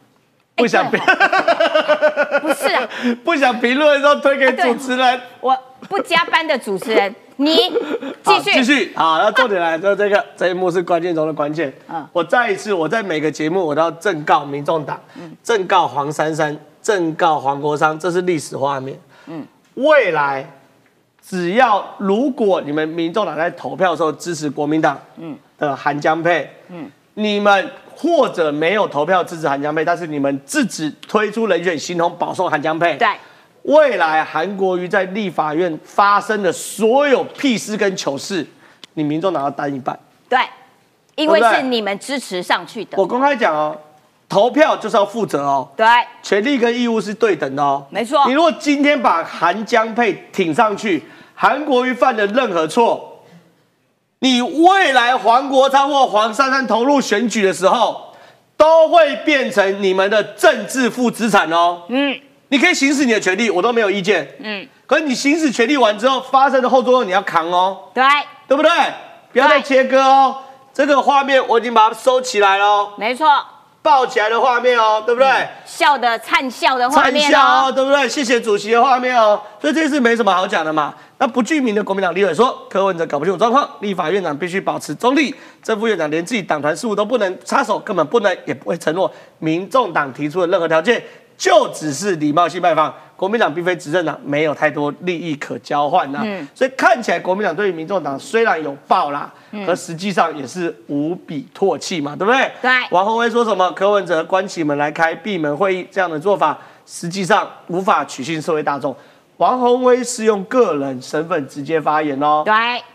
不想哎对 不是啊，不想评论的时候推给主持人。我不加班的主持人，你好 继续继续好，那重点来，就这个这一幕是关键中的关键。嗯我再一次，我在每个节目我都要正告民众党，嗯正告黄珊珊，正告黄国昌，这是历史画面。嗯，未来只要如果你们民众党在投票的时候支持国民党，嗯。的韩江佩，嗯，你们或者没有投票支持韩江佩，但是你们自己推出人选形同保送韩江佩，对，未来韩国瑜在立法院发生的所有屁事跟糗事，你民众党要担一半。对，因为是你们支持上去的。我，公开讲哦，投票就是要负责哦，对，权利跟义务是对等的哦。没错你如果今天把韩江配挺上去，韩国瑜犯的任何错，你未来黄国昌或黄珊珊投入选举的时候，都会变成你们的政治负资产哦。嗯，你可以行使你的权利，我都没有意见。嗯，可是你行使权利完之后，发生的后作用你要扛哦，对，对不对？不要再切割哦。这个画面我已经把它收起来了哦。没错，抱起来的画面哦，对不对？笑的灿笑的画灿面笑哦，哦，对不对？谢谢主席的画面哦，所以这次没什么好讲的嘛。那不具名的国民党立委说，柯文哲搞不清楚状况，立法院长必须保持中立，正副院长连自己党团事务都不能插手，根本不能也不会承诺民众党提出的任何条件，就只是礼貌性拜访。国民党并非执政党，没有太多利益可交换呐、嗯所以看起来国民党对于民众党虽然有报啦，可实际上也是无比唾弃嘛，对不对？对王宏威说什么？柯文哲关起门来开闭门会议，这样的做法实际上无法取信社会大众。王宏威是用个人身份直接发言哦。对，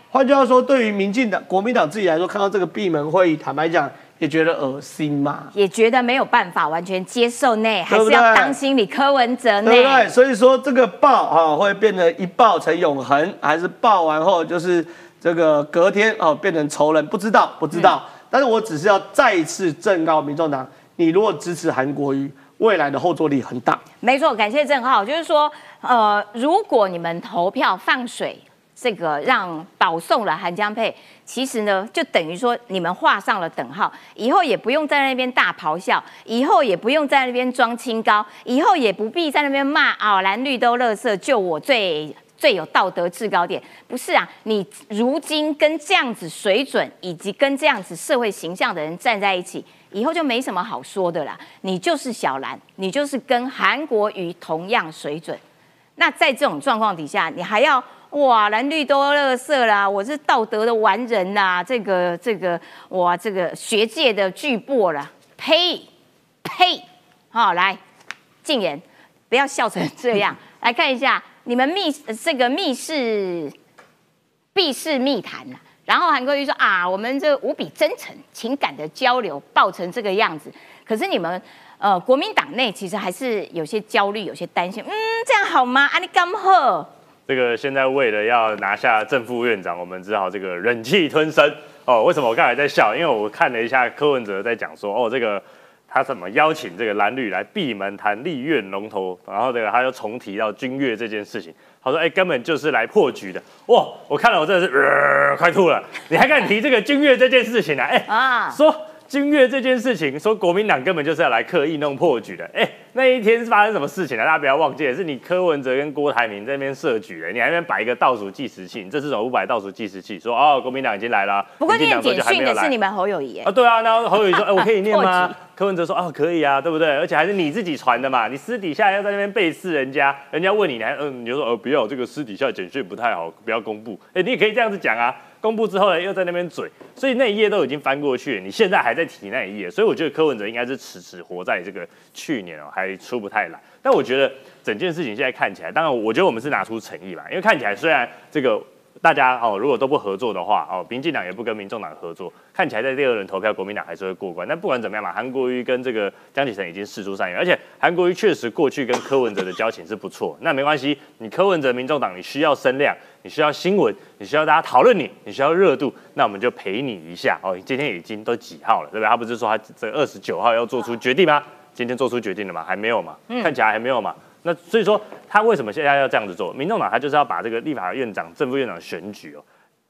换句话说，对于民进党、国民党自己来说，看到这个闭门会议，坦白讲，也觉得恶心嘛，也觉得没有办法完全接受呢，还是要当心你柯文哲呢，对不对？所以说这个爆啊，会变成一爆成永恒，还是爆完后就是这个隔天哦变成仇人？不知道，不知道。嗯但是我只是要再一次正告民众党，你如果支持韩国瑜，未来的后坐力很大。没错，感谢郑浩。就是说，呃，如果你们投票放水，这个让保送了韩江配，其实呢，就等于说你们画上了等号，以后也不用在那边大咆哮，以后也不用在那边装清高，以后也不必在那边骂啊、蓝绿都垃圾，就我最。最有道德制高点，不是啊？你如今跟这样子水准以及跟这样子社会形象的人站在一起，以后就没什么好说的啦。你就是小蓝，你就是跟韩国瑜同样水准。那在这种状况底下，你还要哇蓝绿都垃圾啦，我是道德的完人啦，这个这个哇这个学界的巨擘啦，呸呸！好、来禁言，不要笑成这样。来看一下你们密呃这个密室密室密谈呐、然后韩国瑜说啊，我们这无比真诚情感的交流，爆成这个样子。可是你们呃国民党内其实还是有些焦虑，有些担心。嗯，这样好吗？啊，你干呵？这个现在为了要拿下正副院长，我们只好这个忍气吞声哦。为什么我刚才在笑？因为我看了一下柯文哲在讲说，哦，这个他怎么邀请这个蓝绿来闭门谈立院龙头，然后这个他又重提到君越这件事情，他说，哎，根本就是来破局的。哇，我看了我真的是、呃、快吐了。你还敢提这个君越这件事情啊？哎，啊说君越这件事情，说国民党根本就是要来刻意弄破局的。哎、那一天是发生什么事情了？大家不要忘记，是你柯文哲跟郭台铭在那边设局的，你还在那边摆一个倒数计时器，你这是种五百倒数计时器，说哦，国民党已经来了，不过念简讯的是你。们侯友谊耶啊，对啊，然后侯友谊说，哎、我可以念破吗？柯文哲说，哦，可以啊，对不对？而且还是你自己传的嘛，你私底下要在那边背刺人家，人家问你，你还嗯，你就说，呃，不要，这个私底下简讯不太好，不要公布。哎、你也可以这样子讲啊，公布之后呢，又在那边嘴，所以那一页都已经翻过去了，你现在还在提那一页，所以我觉得柯文哲应该是迟迟活在这个去年哦，还出不太来。但我觉得整件事情现在看起来，当然我觉得我们是拿出诚意吧，因为看起来虽然这个大家哦如果都不合作的话哦，民进党也不跟民众党合作，看起来在第二轮投票国民党还是会过关。但不管怎么样嘛，韩国瑜跟这个江启臣已经事出善意，而且韩国瑜确实过去跟柯文哲的交情是不错。那没关系，你柯文哲民众党你需要声量，你需要新闻，你需要大家讨论你，你需要热度，那我们就陪你一下哦。今天已经都几号了，对不对？他不是说他这二十九号要做出决定吗？今天做出决定了吗？还没有嘛？看起来还没有嘛。那所以说，他为什么现在要这样子做？民众党他就是要把这个立法院长、正副院长选举哦，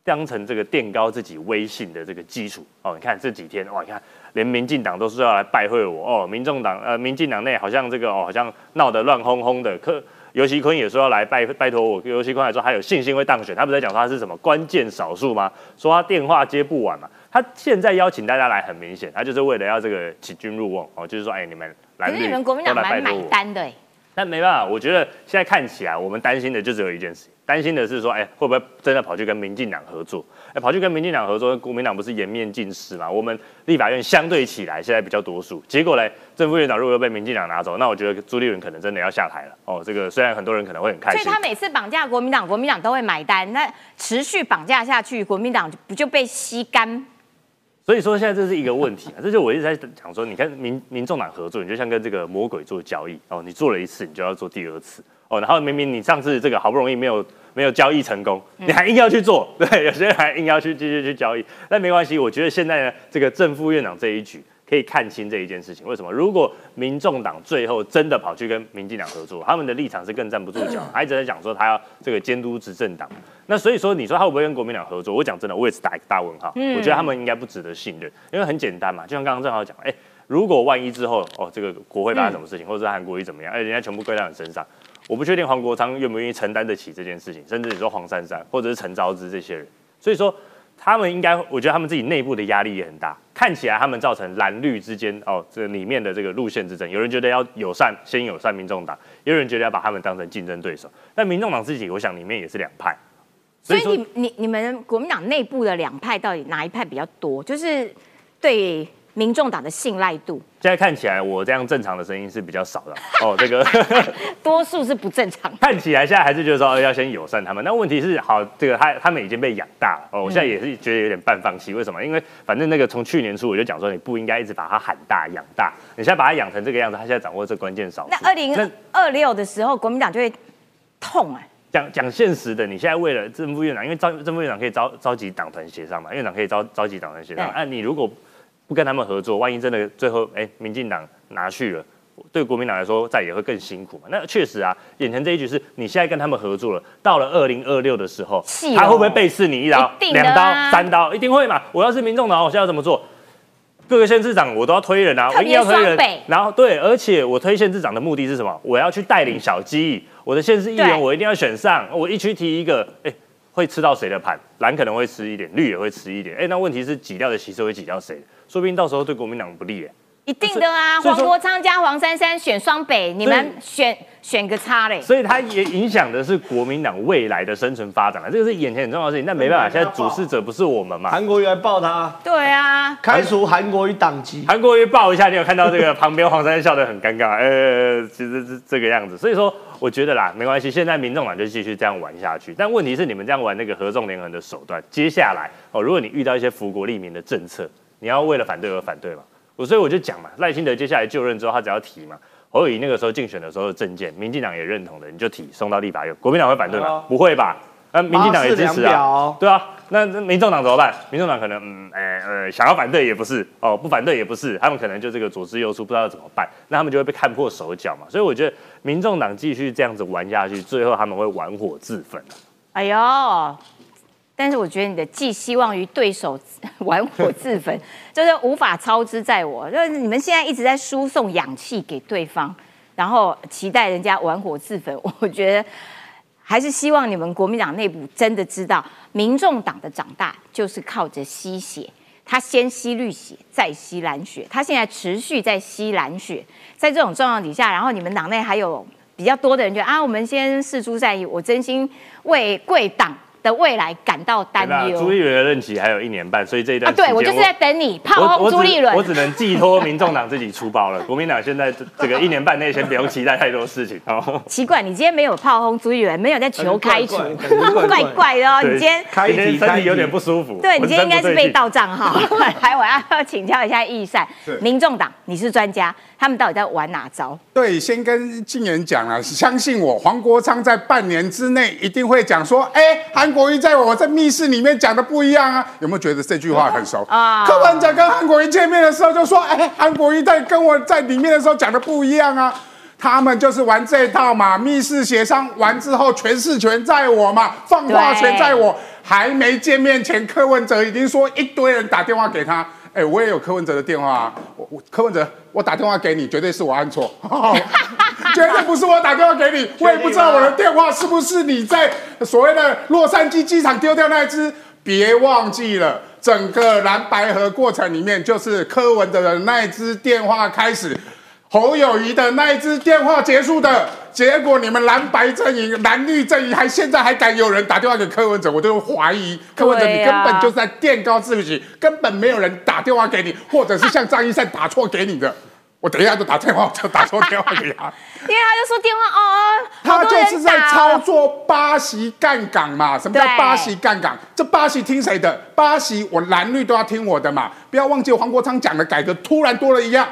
当成这个垫高自己威信的这个基础哦。你看这几天哇，你看连民进党都是要来拜会我哦，民众党呃，民进党内好像这个哦，好像闹得乱哄哄的。可尤其坤也说要来拜拜托我，尤其坤还说他有信心会当选，他不是在讲说他是什么关键少数吗？说他电话接不完嘛。他现在邀请大家来，很明显，他就是为了要这个起军入瓮哦，就是说，哎，你们可蓝绿你们国民都党蛮买来拜托我。单的哎。但没办法，我觉得现在看起来，我们担心的就只有一件事，担心的是说，哎、会不会真的跑去跟民进党合作？哎、跑去跟民进党合作，国民党不是颜面尽失嘛？我们立法院相对起来现在比较多数，结果嘞，正副院长如果又被民进党拿走，那我觉得朱立伦可能真的要下台了。哦，这个虽然很多人可能会很开心，所以他每次绑架国民党，国民党都会买单。那持续绑架下去，国民党不就被吸干？所以说现在这是一个问题啊，这就我一直在讲说，你看民民众党合作，你就像跟这个魔鬼做交易哦，你做了一次，你就要做第二次哦，然后明明你上次这个好不容易没有没有交易成功，你还硬要去做，对，有些人还硬要去继续去交易，那没关系，我觉得现在呢，这个正副院长这一局。可以看清这一件事情，为什么？如果民众党最后真的跑去跟民进党合作，他们的立场是更站不住脚，他一直在讲说他要这个监督执政党。那所以说，你说他会不会跟国民党合作？我讲真的，我也是打一个大问号。我觉得他们应该不值得信任，因为很简单嘛，就像刚刚正好讲，哎、如果万一之后哦，这个国会发生什么事情，或者是韩国瑜怎么样，哎，人家全部归到你身上，我不确定黄国昌愿不愿意承担得起这件事情，甚至你说黄珊珊或者是陈昭之这些人，所以说他们应该，我觉得他们自己内部的压力也很大。看起来他们造成蓝绿之间哦，这里面的这个路线之争，有人觉得要友善，先友善民众党，也有人觉得要把他们当成竞争对手。但民众党自己，我想里面也是两派。所以你你你们国民党内部的两派到底哪一派比较多？就是对。民众党的信赖度，现在看起来我这样正常的声音是比较少的 哦。这个 多数是不正常。看起来现在还是觉得说要先友善他们，那问题是好，这个他他们已经被养大了哦。我现在也是觉得有点半放弃，为什么？因为反正那个从去年初我就讲说，你不应该一直把他喊大养大，你现在把他养成这个样子，他现在掌握这关键少数。那二零二六的时候，国民党就会痛哎。讲讲现实的，你现在为了正副院长，因为召正副院长可以召召集党团协商嘛，院长可以召召集党团协商。那，你如果不跟他们合作，万一真的最后哎，民进党拿去了，对国民党来说再也会更辛苦嘛。那确实啊，眼前这一局是你现在跟他们合作了，到了二零二六的时候，他会不会背刺你一刀、两刀、三刀？一定会嘛。我要是民众党，我现在要怎么做？各个县市长我都要推人啊，我一定要推人。然后对，而且我推县市长的目的是什么？我要去带领小鸡，我的县市议员我一定要选上，我一区提一个，哎。会吃到谁的盘？蓝可能会吃一点，绿也会吃一点。哎，那问题是挤掉的席次会挤掉谁？说不定到时候对国民党不利。哎，一定的啊！黄国昌加黄珊珊选双北，你们选选个差嘞。所以它也影响的是国民党未来的生存发展啊，这个是眼前很重要的事情。但没办法，现在主事者不是我们嘛。韩国瑜来报他。对啊，开除韩国瑜党籍。韩国瑜报一下，你有看到这个旁边黄珊珊笑得很尴尬？呃，其实是这个样子。所以说。我觉得啦，没关系，现在民众党就继续这样玩下去。但问题是，你们这样玩那个合纵连横的手段，接下来哦，如果你遇到一些福国利民的政策，你要为了反对而反对嘛？我所以我就讲嘛，赖清德接下来就任之后，他只要提嘛，侯友宜那个时候竞选的时候的政见，民进党也认同的，你就提送到立法院，国民党会反对吗？不会吧？那民进党也支持啊，对啊，那那民众党怎么办？民众党可能嗯，哎呃，想要反对也不是哦，不反对也不是，他们可能就这个左支右绌，不知道怎么办，那他们就会被看破手脚嘛。所以我觉得民众党继续这样子玩下去，最后他们会玩火自焚。哎呦，但是我觉得你的寄希望于对手 玩火自焚，就是无法操之在我。就是你们现在一直在输送氧气给对方，然后期待人家玩火自焚，我觉得。还是希望你们国民党内部真的知道，民众党的长大就是靠着吸血，他先吸绿血，再吸蓝血，他现在持续在吸蓝血，在这种状况底下，然后你们党内还有比较多的人觉得啊，我们先试出善意，我真心为贵党。的未来感到担忧。朱立伦的任期还有一年半，所以这一段啊，对我就是在等你炮轰朱立伦。我只能寄托民众党自己出包了。国民党现在这个一年半内先不用期待太多事情。哦，奇怪，你今天没有炮轰朱立伦，没有在求开除，怪怪的哦。你今天今天身体有点不舒服。对你今天应该是被盗账哈。来，我要请教一下易善，民众党你是专家。他们到底在玩哪招？对，先跟静言讲了，相信我，黄国昌在半年之内一定会讲说，哎，韩国瑜在我在密室里面讲的不一样啊，有没有觉得这句话很熟啊？柯文哲跟韩国瑜见面的时候就说，哎，韩国瑜在跟我在里面的时候讲的不一样啊，他们就是玩这套嘛，密室协商完之后，权势权在我嘛，放话权在我，还没见面前，柯文哲已经说一堆人打电话给他。哎，我也有柯文哲的电话啊，我我柯文哲，我打电话给你，绝对是我按错，绝对不是我打电话给你，我也不知道我的电话是不是你在所谓的洛杉矶机场丢掉那一只，别忘记了，整个蓝白河过程里面，就是柯文哲的那一只电话开始。侯友谊的那一支电话结束的结果，你们蓝白阵营、蓝绿阵营还现在还敢有人打电话给柯文哲，我都怀疑柯文哲你根本就是在垫高自己，根本没有人打电话给你，或者是像张一山打错给你的。我等一下就打电话，就打错电话给他，因为他就说电话哦，他就是在操作巴西干港嘛。什么叫巴西干港？这巴西听谁的？巴西我蓝绿都要听我的嘛。不要忘记黄国昌讲的改革，突然多了一样。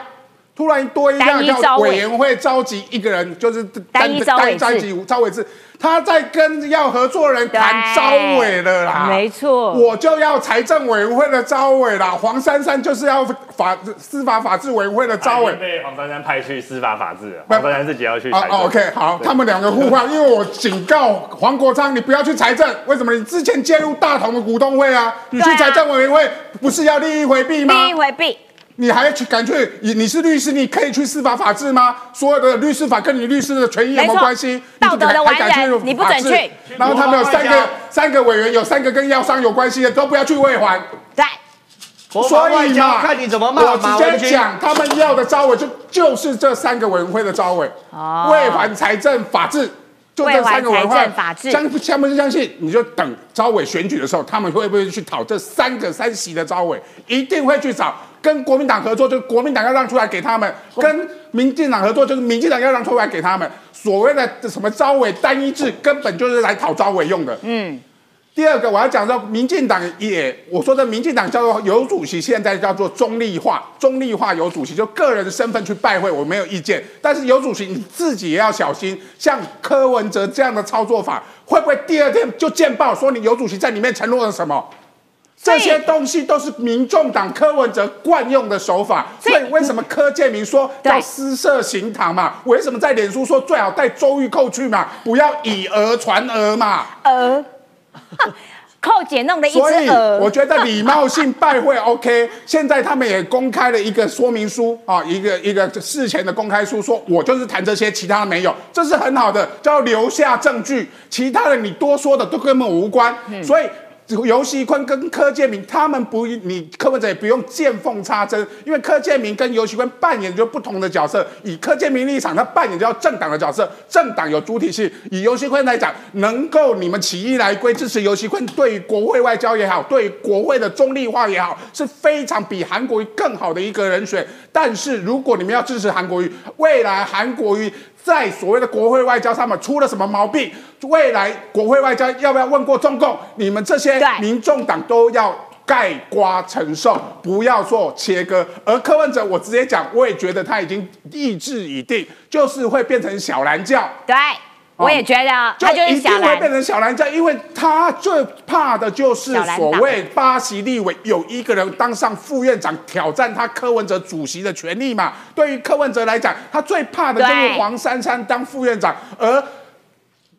突然多一样叫委员会召集一个人，就是单单召集召委制，他在跟要合作人谈招委了啦。没错，我就要财政委员会的招委啦。黄珊珊就是要法司法法制委员会的招委。被黄珊珊派去司法法制，黄珊珊自己要去财政。OK，好，他们两个互换，因为我警告黄国昌，你不要去财政。为什么？你之前介入大同的股东会啊，你去财政委员会不是要利益回避吗？利益回避。你还去敢去？你你是律师，你可以去司法法治吗？所有的律师法跟你律师的权益有没有没错关系？道德的完你还敢去人你不准去然后他们有三个三个委员，有三个跟药商有关系的，都不要去卫环。对，所以嘛，看你怎么骂我直。接讲，他们要的招委就就是这三个委员会的招委，哦卫环、财政、法治。就这三个委员会相相不相信？你就等招委选举的时候，他们会不会去讨这三个三席的招委？一定会去找。跟国民党合作，就是国民党要让出来给他们；跟民进党合作，就是民进党要让出来给他们。所谓的什么招委单一制，根本就是来讨招委用的。嗯，第二个，我要讲到民进党也，我说的民进党叫做有主席，现在叫做中立化，中立化有主席，就个人的身份去拜会，我没有意见。但是有主席你自己也要小心，像柯文哲这样的操作法，会不会第二天就见报说你有主席在里面承诺了什么？这些东西都是民众党柯文哲惯用的手法，所以为什么柯建明说对要私设行堂嘛？为什么在脸书说最好带周玉蔻去嘛？不要以讹传讹嘛？鹅，寇姐弄的一所以只鹅，我觉得礼貌性拜会 OK。现在他们也公开了一个说明书啊，一个一个事前的公开书，说我就是谈这些，其他的没有，这是很好的，叫留下证据。其他的你多说的都根本无关，所以。尤熙坤跟柯建明他们不，你柯文哲也不用见缝插针，因为柯建明跟尤熙坤扮演就不同的角色。以柯建明立场，他扮演叫政党的角色，政党有主体性。以尤熙坤来讲，能够你们起义来归支持尤熙坤，对于国会外交也好，对于国会的中立化也好，是非常比韩国瑜更好的一个人选。但是如果你们要支持韩国瑜，未来韩国瑜在所谓的国会外交上面出了什么毛病，未来国会外交要不要问过中共？你们这些民众党都要盖瓜承受，不要做切割。而柯文哲，我直接讲，我也觉得他已经意志已定，就是会变成小蓝教。对，我也觉得他就是一小蓝定会变，成小蓝家，因为他最怕的就是所谓巴西立委有一个人当上副院长，挑战他柯文哲主席的权利嘛。对于柯文哲来讲，他最怕的就是黄珊珊当副院长，而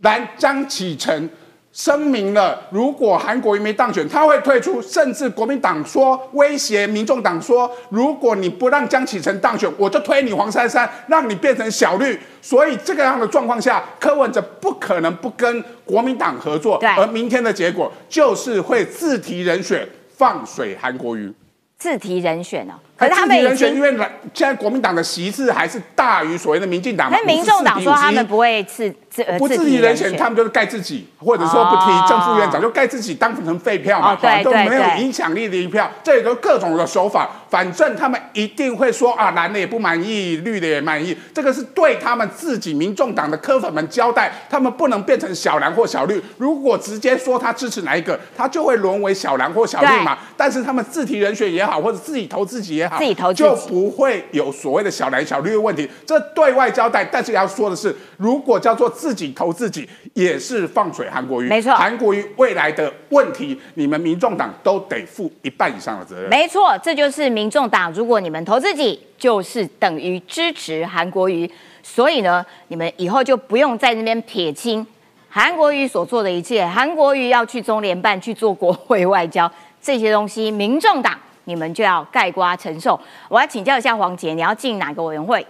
蓝江启臣。声明了，如果韩国瑜没当选，他会退出。甚至国民党说威胁民众党说，如果你不让江启臣当选，我就推你黄珊珊，让你变成小绿。所以这个样的状况下，柯文哲不可能不跟国民党合作。而明天的结果就是会自提人选放水韩国瑜。自提人选哦。可是他自提人选，因，为蓝现在国民党的席次还是大于所谓的民进党嘛。那民众党说他们不会自自呃不自自己人选，他们就是盖自己，或者说不提正副院长，就盖自己当成废票嘛，都没有影响力的一票，这也都各种的手法，反正他们一定会说啊，蓝的也不满意，绿的也满意，这个是对他们自己民众党的科粉们交代，他们不能变成小蓝或小绿，如果直接说他支持哪一个，他就会沦为小蓝或小绿嘛，但是他们自提人选也好，或者自己投自己也好，自己投就不会有所谓的小蓝小绿的问题，这对外交代。但是要说的是，如果叫做自己投自己，也是放水韩国瑜。没错韩国瑜未来的问题，你们民众党都得负一半以上的责任。没错，这就是民众党。如果你们投自己，就是等于支持韩国瑜。所以呢，你们以后就不用在那边撇清韩国瑜所做的一切。韩国瑜要去中联办去做国会外交这些东西，民众党你们就要盖瓜承受。我要请教一下黄杰，你要进哪个委员会？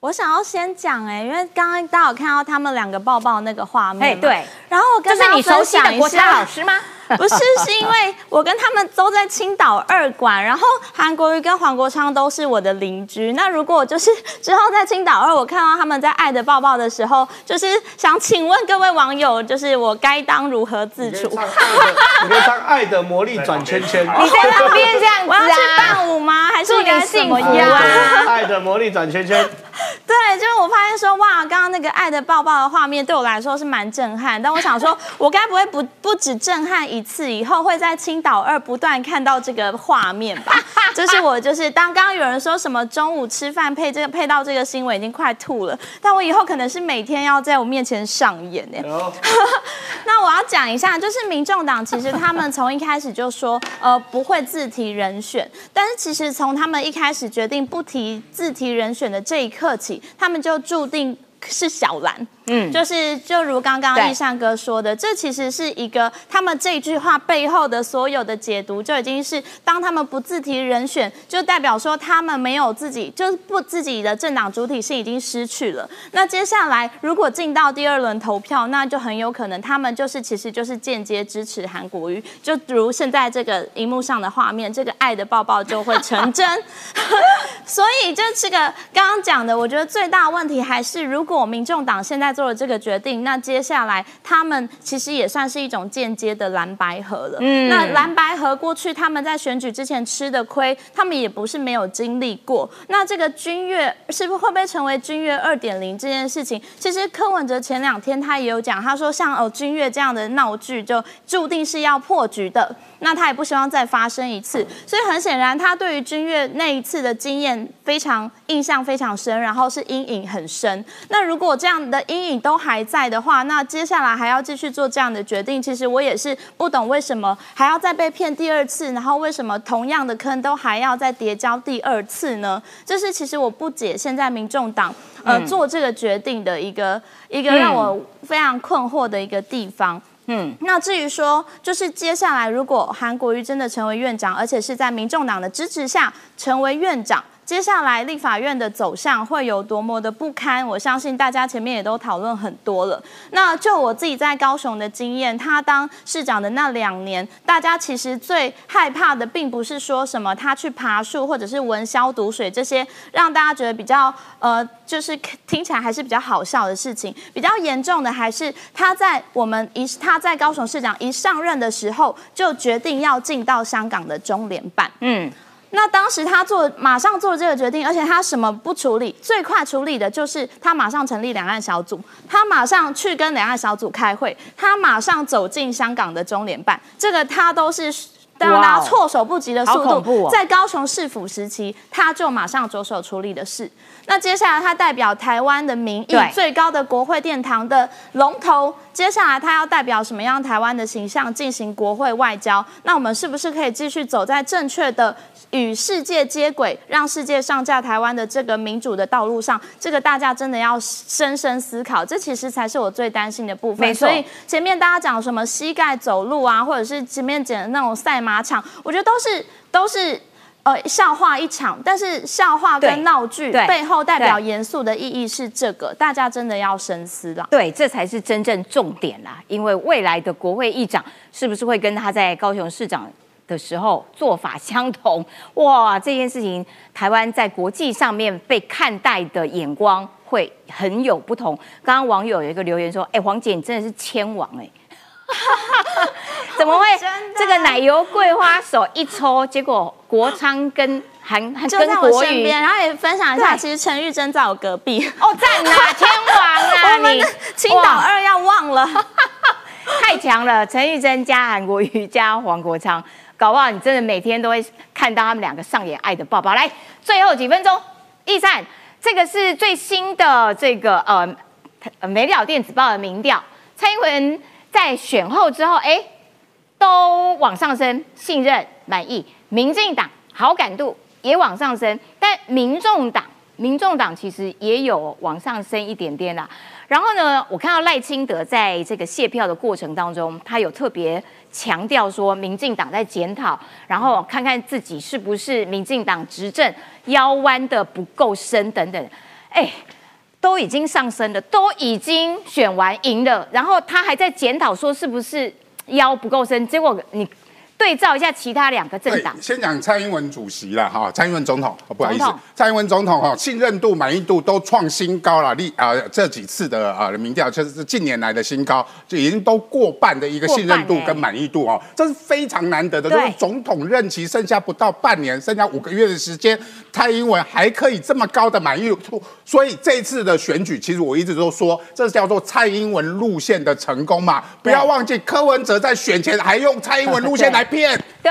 我想要先讲哎、因为刚刚大家有看到他们两个抱抱那个画面嘛，哎对，然后跟大家分你熟悉的国家老师吗？不是，是因为我跟他们都在青岛二馆，然后韩国瑜跟黄国昌都是我的邻居。那如果我就是之后在青岛二，我看到他们在爱的抱抱的时候，就是想请问各位网友，就是我该当如何自处？你可以唱《爱的魔力转圈圈》。你在旁边这样子我要去啊？伴舞吗？还是祝你该怎么幸福样？啊爱的魔力转圈圈。对，就是我发现说，哇，刚刚那个爱的抱抱的画面对我来说是蛮震撼，但我想说，我该不会不不止震撼一次，以后会在青岛二不断看到这个画面吧？就是我就是当刚刚有人说什么中午吃饭配这个配到这个新闻已经快吐了，但我以后可能是每天要在我面前上演哎。那我要讲一下，就是民众党其实他们从一开始就说，呃，不会自提人选，但是其实从他们一开始决定不提自提人选的这一刻起，他们就注定。是小蓝，嗯，就是就如刚刚对易善哥说的，这其实是一个他们这句话背后的所有的解读，就已经是当他们不自提人选，就代表说他们没有自己，就是不自己的政党主体性已经失去了。那接下来如果进到第二轮投票，那就很有可能他们就是其实就是间接支持韩国瑜，就如现在这个荧幕上的画面，这个爱的抱抱就会成真。所以就这个刚刚讲的，我觉得最大问题还是，如果民众党现在做了这个决定，那接下来他们其实也算是一种间接的蓝白合了。嗯那蓝白合过去他们在选举之前吃的亏，他们也不是没有经历过。那这个君越是不是会不会成为君越二点零这件事情？其实柯文哲前两天他也有讲，他说像哦君越这样的闹剧就注定是要破局的。那他也不希望再发生一次，所以很显然，他对于君越那一次的经验非常印象非常深，然后是阴影很深。那如果这样的阴影都还在的话，那接下来还要继续做这样的决定，其实我也是不懂为什么还要再被骗第二次，然后为什么同样的坑都还要再叠交第二次呢？这是其实我不解现在民众党呃、嗯做这个决定的一个一个让我非常困惑的一个地方。嗯，那至于说，就是接下来如果韩国瑜真的成为院长，而且是在民众党的支持下成为院长，接下来立法院的走向会有多么的不堪？我相信大家前面也都讨论很多了。那就我自己在高雄的经验，他当市长的那两年，大家其实最害怕的，并不是说什么他去爬树或者是闻消毒水这些让大家觉得比较呃，就是听起来还是比较好笑的事情。比较严重的还是他在我们一他在高雄市长一上任的时候，就决定要进到香港的中联办。嗯，那当时他做马上做这个决定，而且他什么不处理，最快处理的就是他马上成立两岸小组，他马上去跟两岸小组开会，他马上走进香港的中联办，这个他都是。让大家措手不及的速度，哦在高雄市府时期，他就马上着手处理的事。那接下来，他代表台湾的民意，最高的国会殿堂的龙头，接下来他要代表什么样台湾的形象进行国会外交？那我们是不是可以继续走在正确的与世界接轨，让世界上架台湾的这个民主的道路上？这个大家真的要深深思考，这其实才是我最担心的部分。所以前面大家讲什么膝盖走路啊，或者是前面讲的那种赛马场，我觉得都是都是。呃，笑话一场，但是笑话跟闹剧背后代表严肃的意义是这个，大家真的要深思了。对，这才是真正重点啦。因为未来的国会议长是不是会跟他在高雄市长的时候做法相同？哇，这件事情台湾在国际上面被看待的眼光会很有不同。刚刚网友有一个留言说：“哎，黄姐你真的是千王哎、怎么会这个奶油桂花手一抽，结果国昌跟韩就跟在我身国语边，然后也分享一下，其实陈玉珍在我隔壁。哦赞啊，天王啊你我们青岛二要忘了，太强了！陈玉珍加韩国瑜加黄国昌，搞不好你真的每天都会看到他们两个上演爱的抱抱。来，最后几分钟，易善，这个是最新的这个呃呃美了电子报的民调，蔡英文在选后之后，哎，都往上升，信任满意，民进党好感度也往上升，但民众党。民众党其实也有往上升一点点啦，然后呢，我看到赖清德在这个卸票的过程当中，他有特别强调说，民进党在检讨，然后看看自己是不是民进党执政腰弯的不够深等等。哎，都已经上升了，都已经选完赢了，然后他还在检讨说是不是腰不够深，结果你对照一下其他两个政党，先讲蔡英文主席了哈，蔡英文总统，哦不好意思，蔡英文总统哈，信任度、满意度都创新高了，历啊这几次的啊民调就是近年来的新高，就已经都过半的一个信任度跟满意度哦，这是非常难得的。就对。是总统任期剩下不到半年，剩下五个月的时间，蔡英文还可以这么高的满意度，所以这一次的选举，其实我一直都说，这叫做蔡英文路线的成功嘛，不要忘记柯文哲在选前还用蔡英文路线 来骗。对。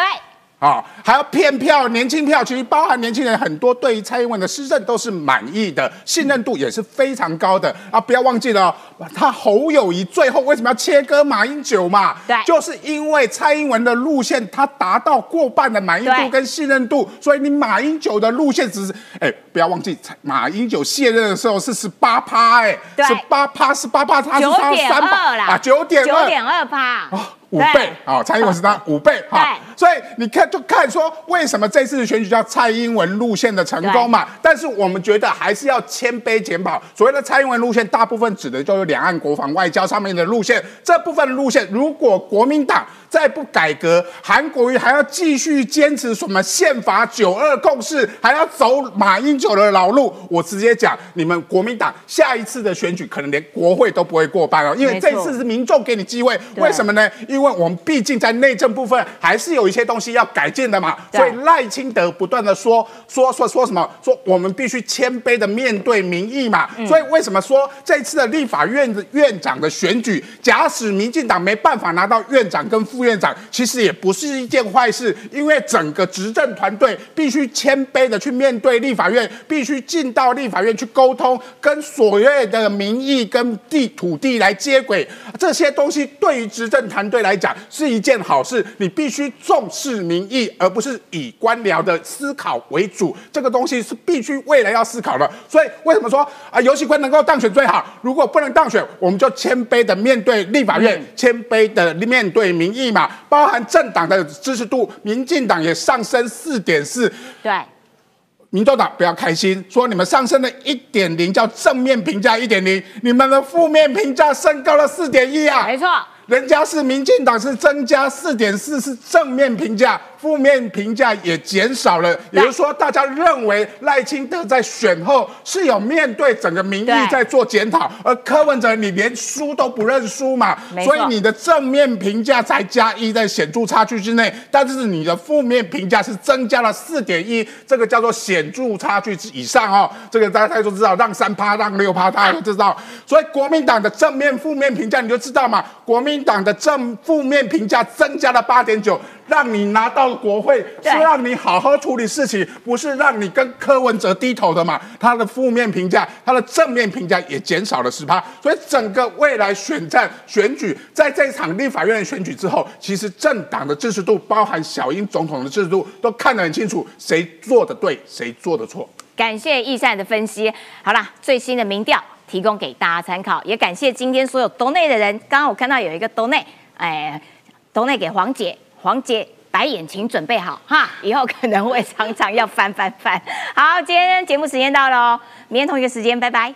啊，还要骗票、年轻票，其实包含年轻人很多对于蔡英文的施政都是满意的，信任度也是非常高的。啊！不要忘记了哦，他侯友谊最后为什么要切割马英九嘛？对。就是因为蔡英文的路线他达到过半的满意度跟信任度，所以你马英九的路线只是，哎，不要忘记，马英九卸任的时候是十八趴，哎，十八趴，十八趴，他是三二啦，啊，九点二，九点二趴，五倍啊，蔡英文是他五倍哈，所以你看就看说为什么这次的选举叫蔡英文路线的成功嘛？但是我们觉得还是要谦卑检讨。所谓的蔡英文路线，大部分指的就是两岸国防外交上面的路线。这部分路线，如果国民党再不改革，韩国瑜还要继续坚持什么宪法九二共识，还要走马英九的老路，我直接讲，你们国民党下一次的选举可能连国会都不会过半哦，因为这次是民众给你机会，为什么呢？因为我们毕竟在内政部分还是有一些东西要改进的嘛，所以赖清德不断的说说说说什么，说我们必须谦卑的面对民意嘛。嗯。所以为什么说这次的立法院的院长的选举，假使民进党没办法拿到院长跟副院长，其实也不是一件坏事，因为整个执政团队必须谦卑的去面对立法院，必须进到立法院去沟通，跟所谓的民意跟地土地来接轨，这些东西对于执政团队来讲是一件好事。你必须重视民意，而不是以官僚的思考为主。这个东西是必须未来要思考的。所以为什么说啊，游戏官能够当选最好？如果不能当选，我们就谦卑的面对立法院，谦卑的面对民意嘛。包含政党的支持度，民进党也上升四点四。对，民众党不要开心，说你们上升了一点零，叫正面评价一点零，你们的负面评价升高了四点一啊！没错，人家是民进党是增加四点四，是正面评价，负面评价也减少了。也就是说，大家认为赖清德在选后是有面对整个民意在做检讨，而柯文哲你连输都不认输嘛所以你的正面评价才加一，在显著差距之内，但是你的负面评价是增加了四点一，这个叫做显著差距之以上哦。这个大家都知道，让三趴，让六趴，大家都知道。所以国民党的正面、负面评价你就知道嘛。国民党的正负面评价增加了八点九，让你拿到国会，是对让你好好处理事情，不是让你跟柯文哲低头的嘛。他的负面评价，他的正面评价也减少了十趴，所以整个未来选战选举，在这场立法院的选举之后，其实政党的支持度，包含小英总统的支持度，都看得很清楚，谁做的对，谁做的错。感谢易善的分析。好啦，最新的民调提供给大家参考，也感谢今天所有抖内的人。刚刚我看到有一个抖内，哎，抖内给黄姐，黄姐白眼请准备好哈，以后可能会常常要翻翻翻。好，今天节目时间到了哦，明天同一个时间，拜拜。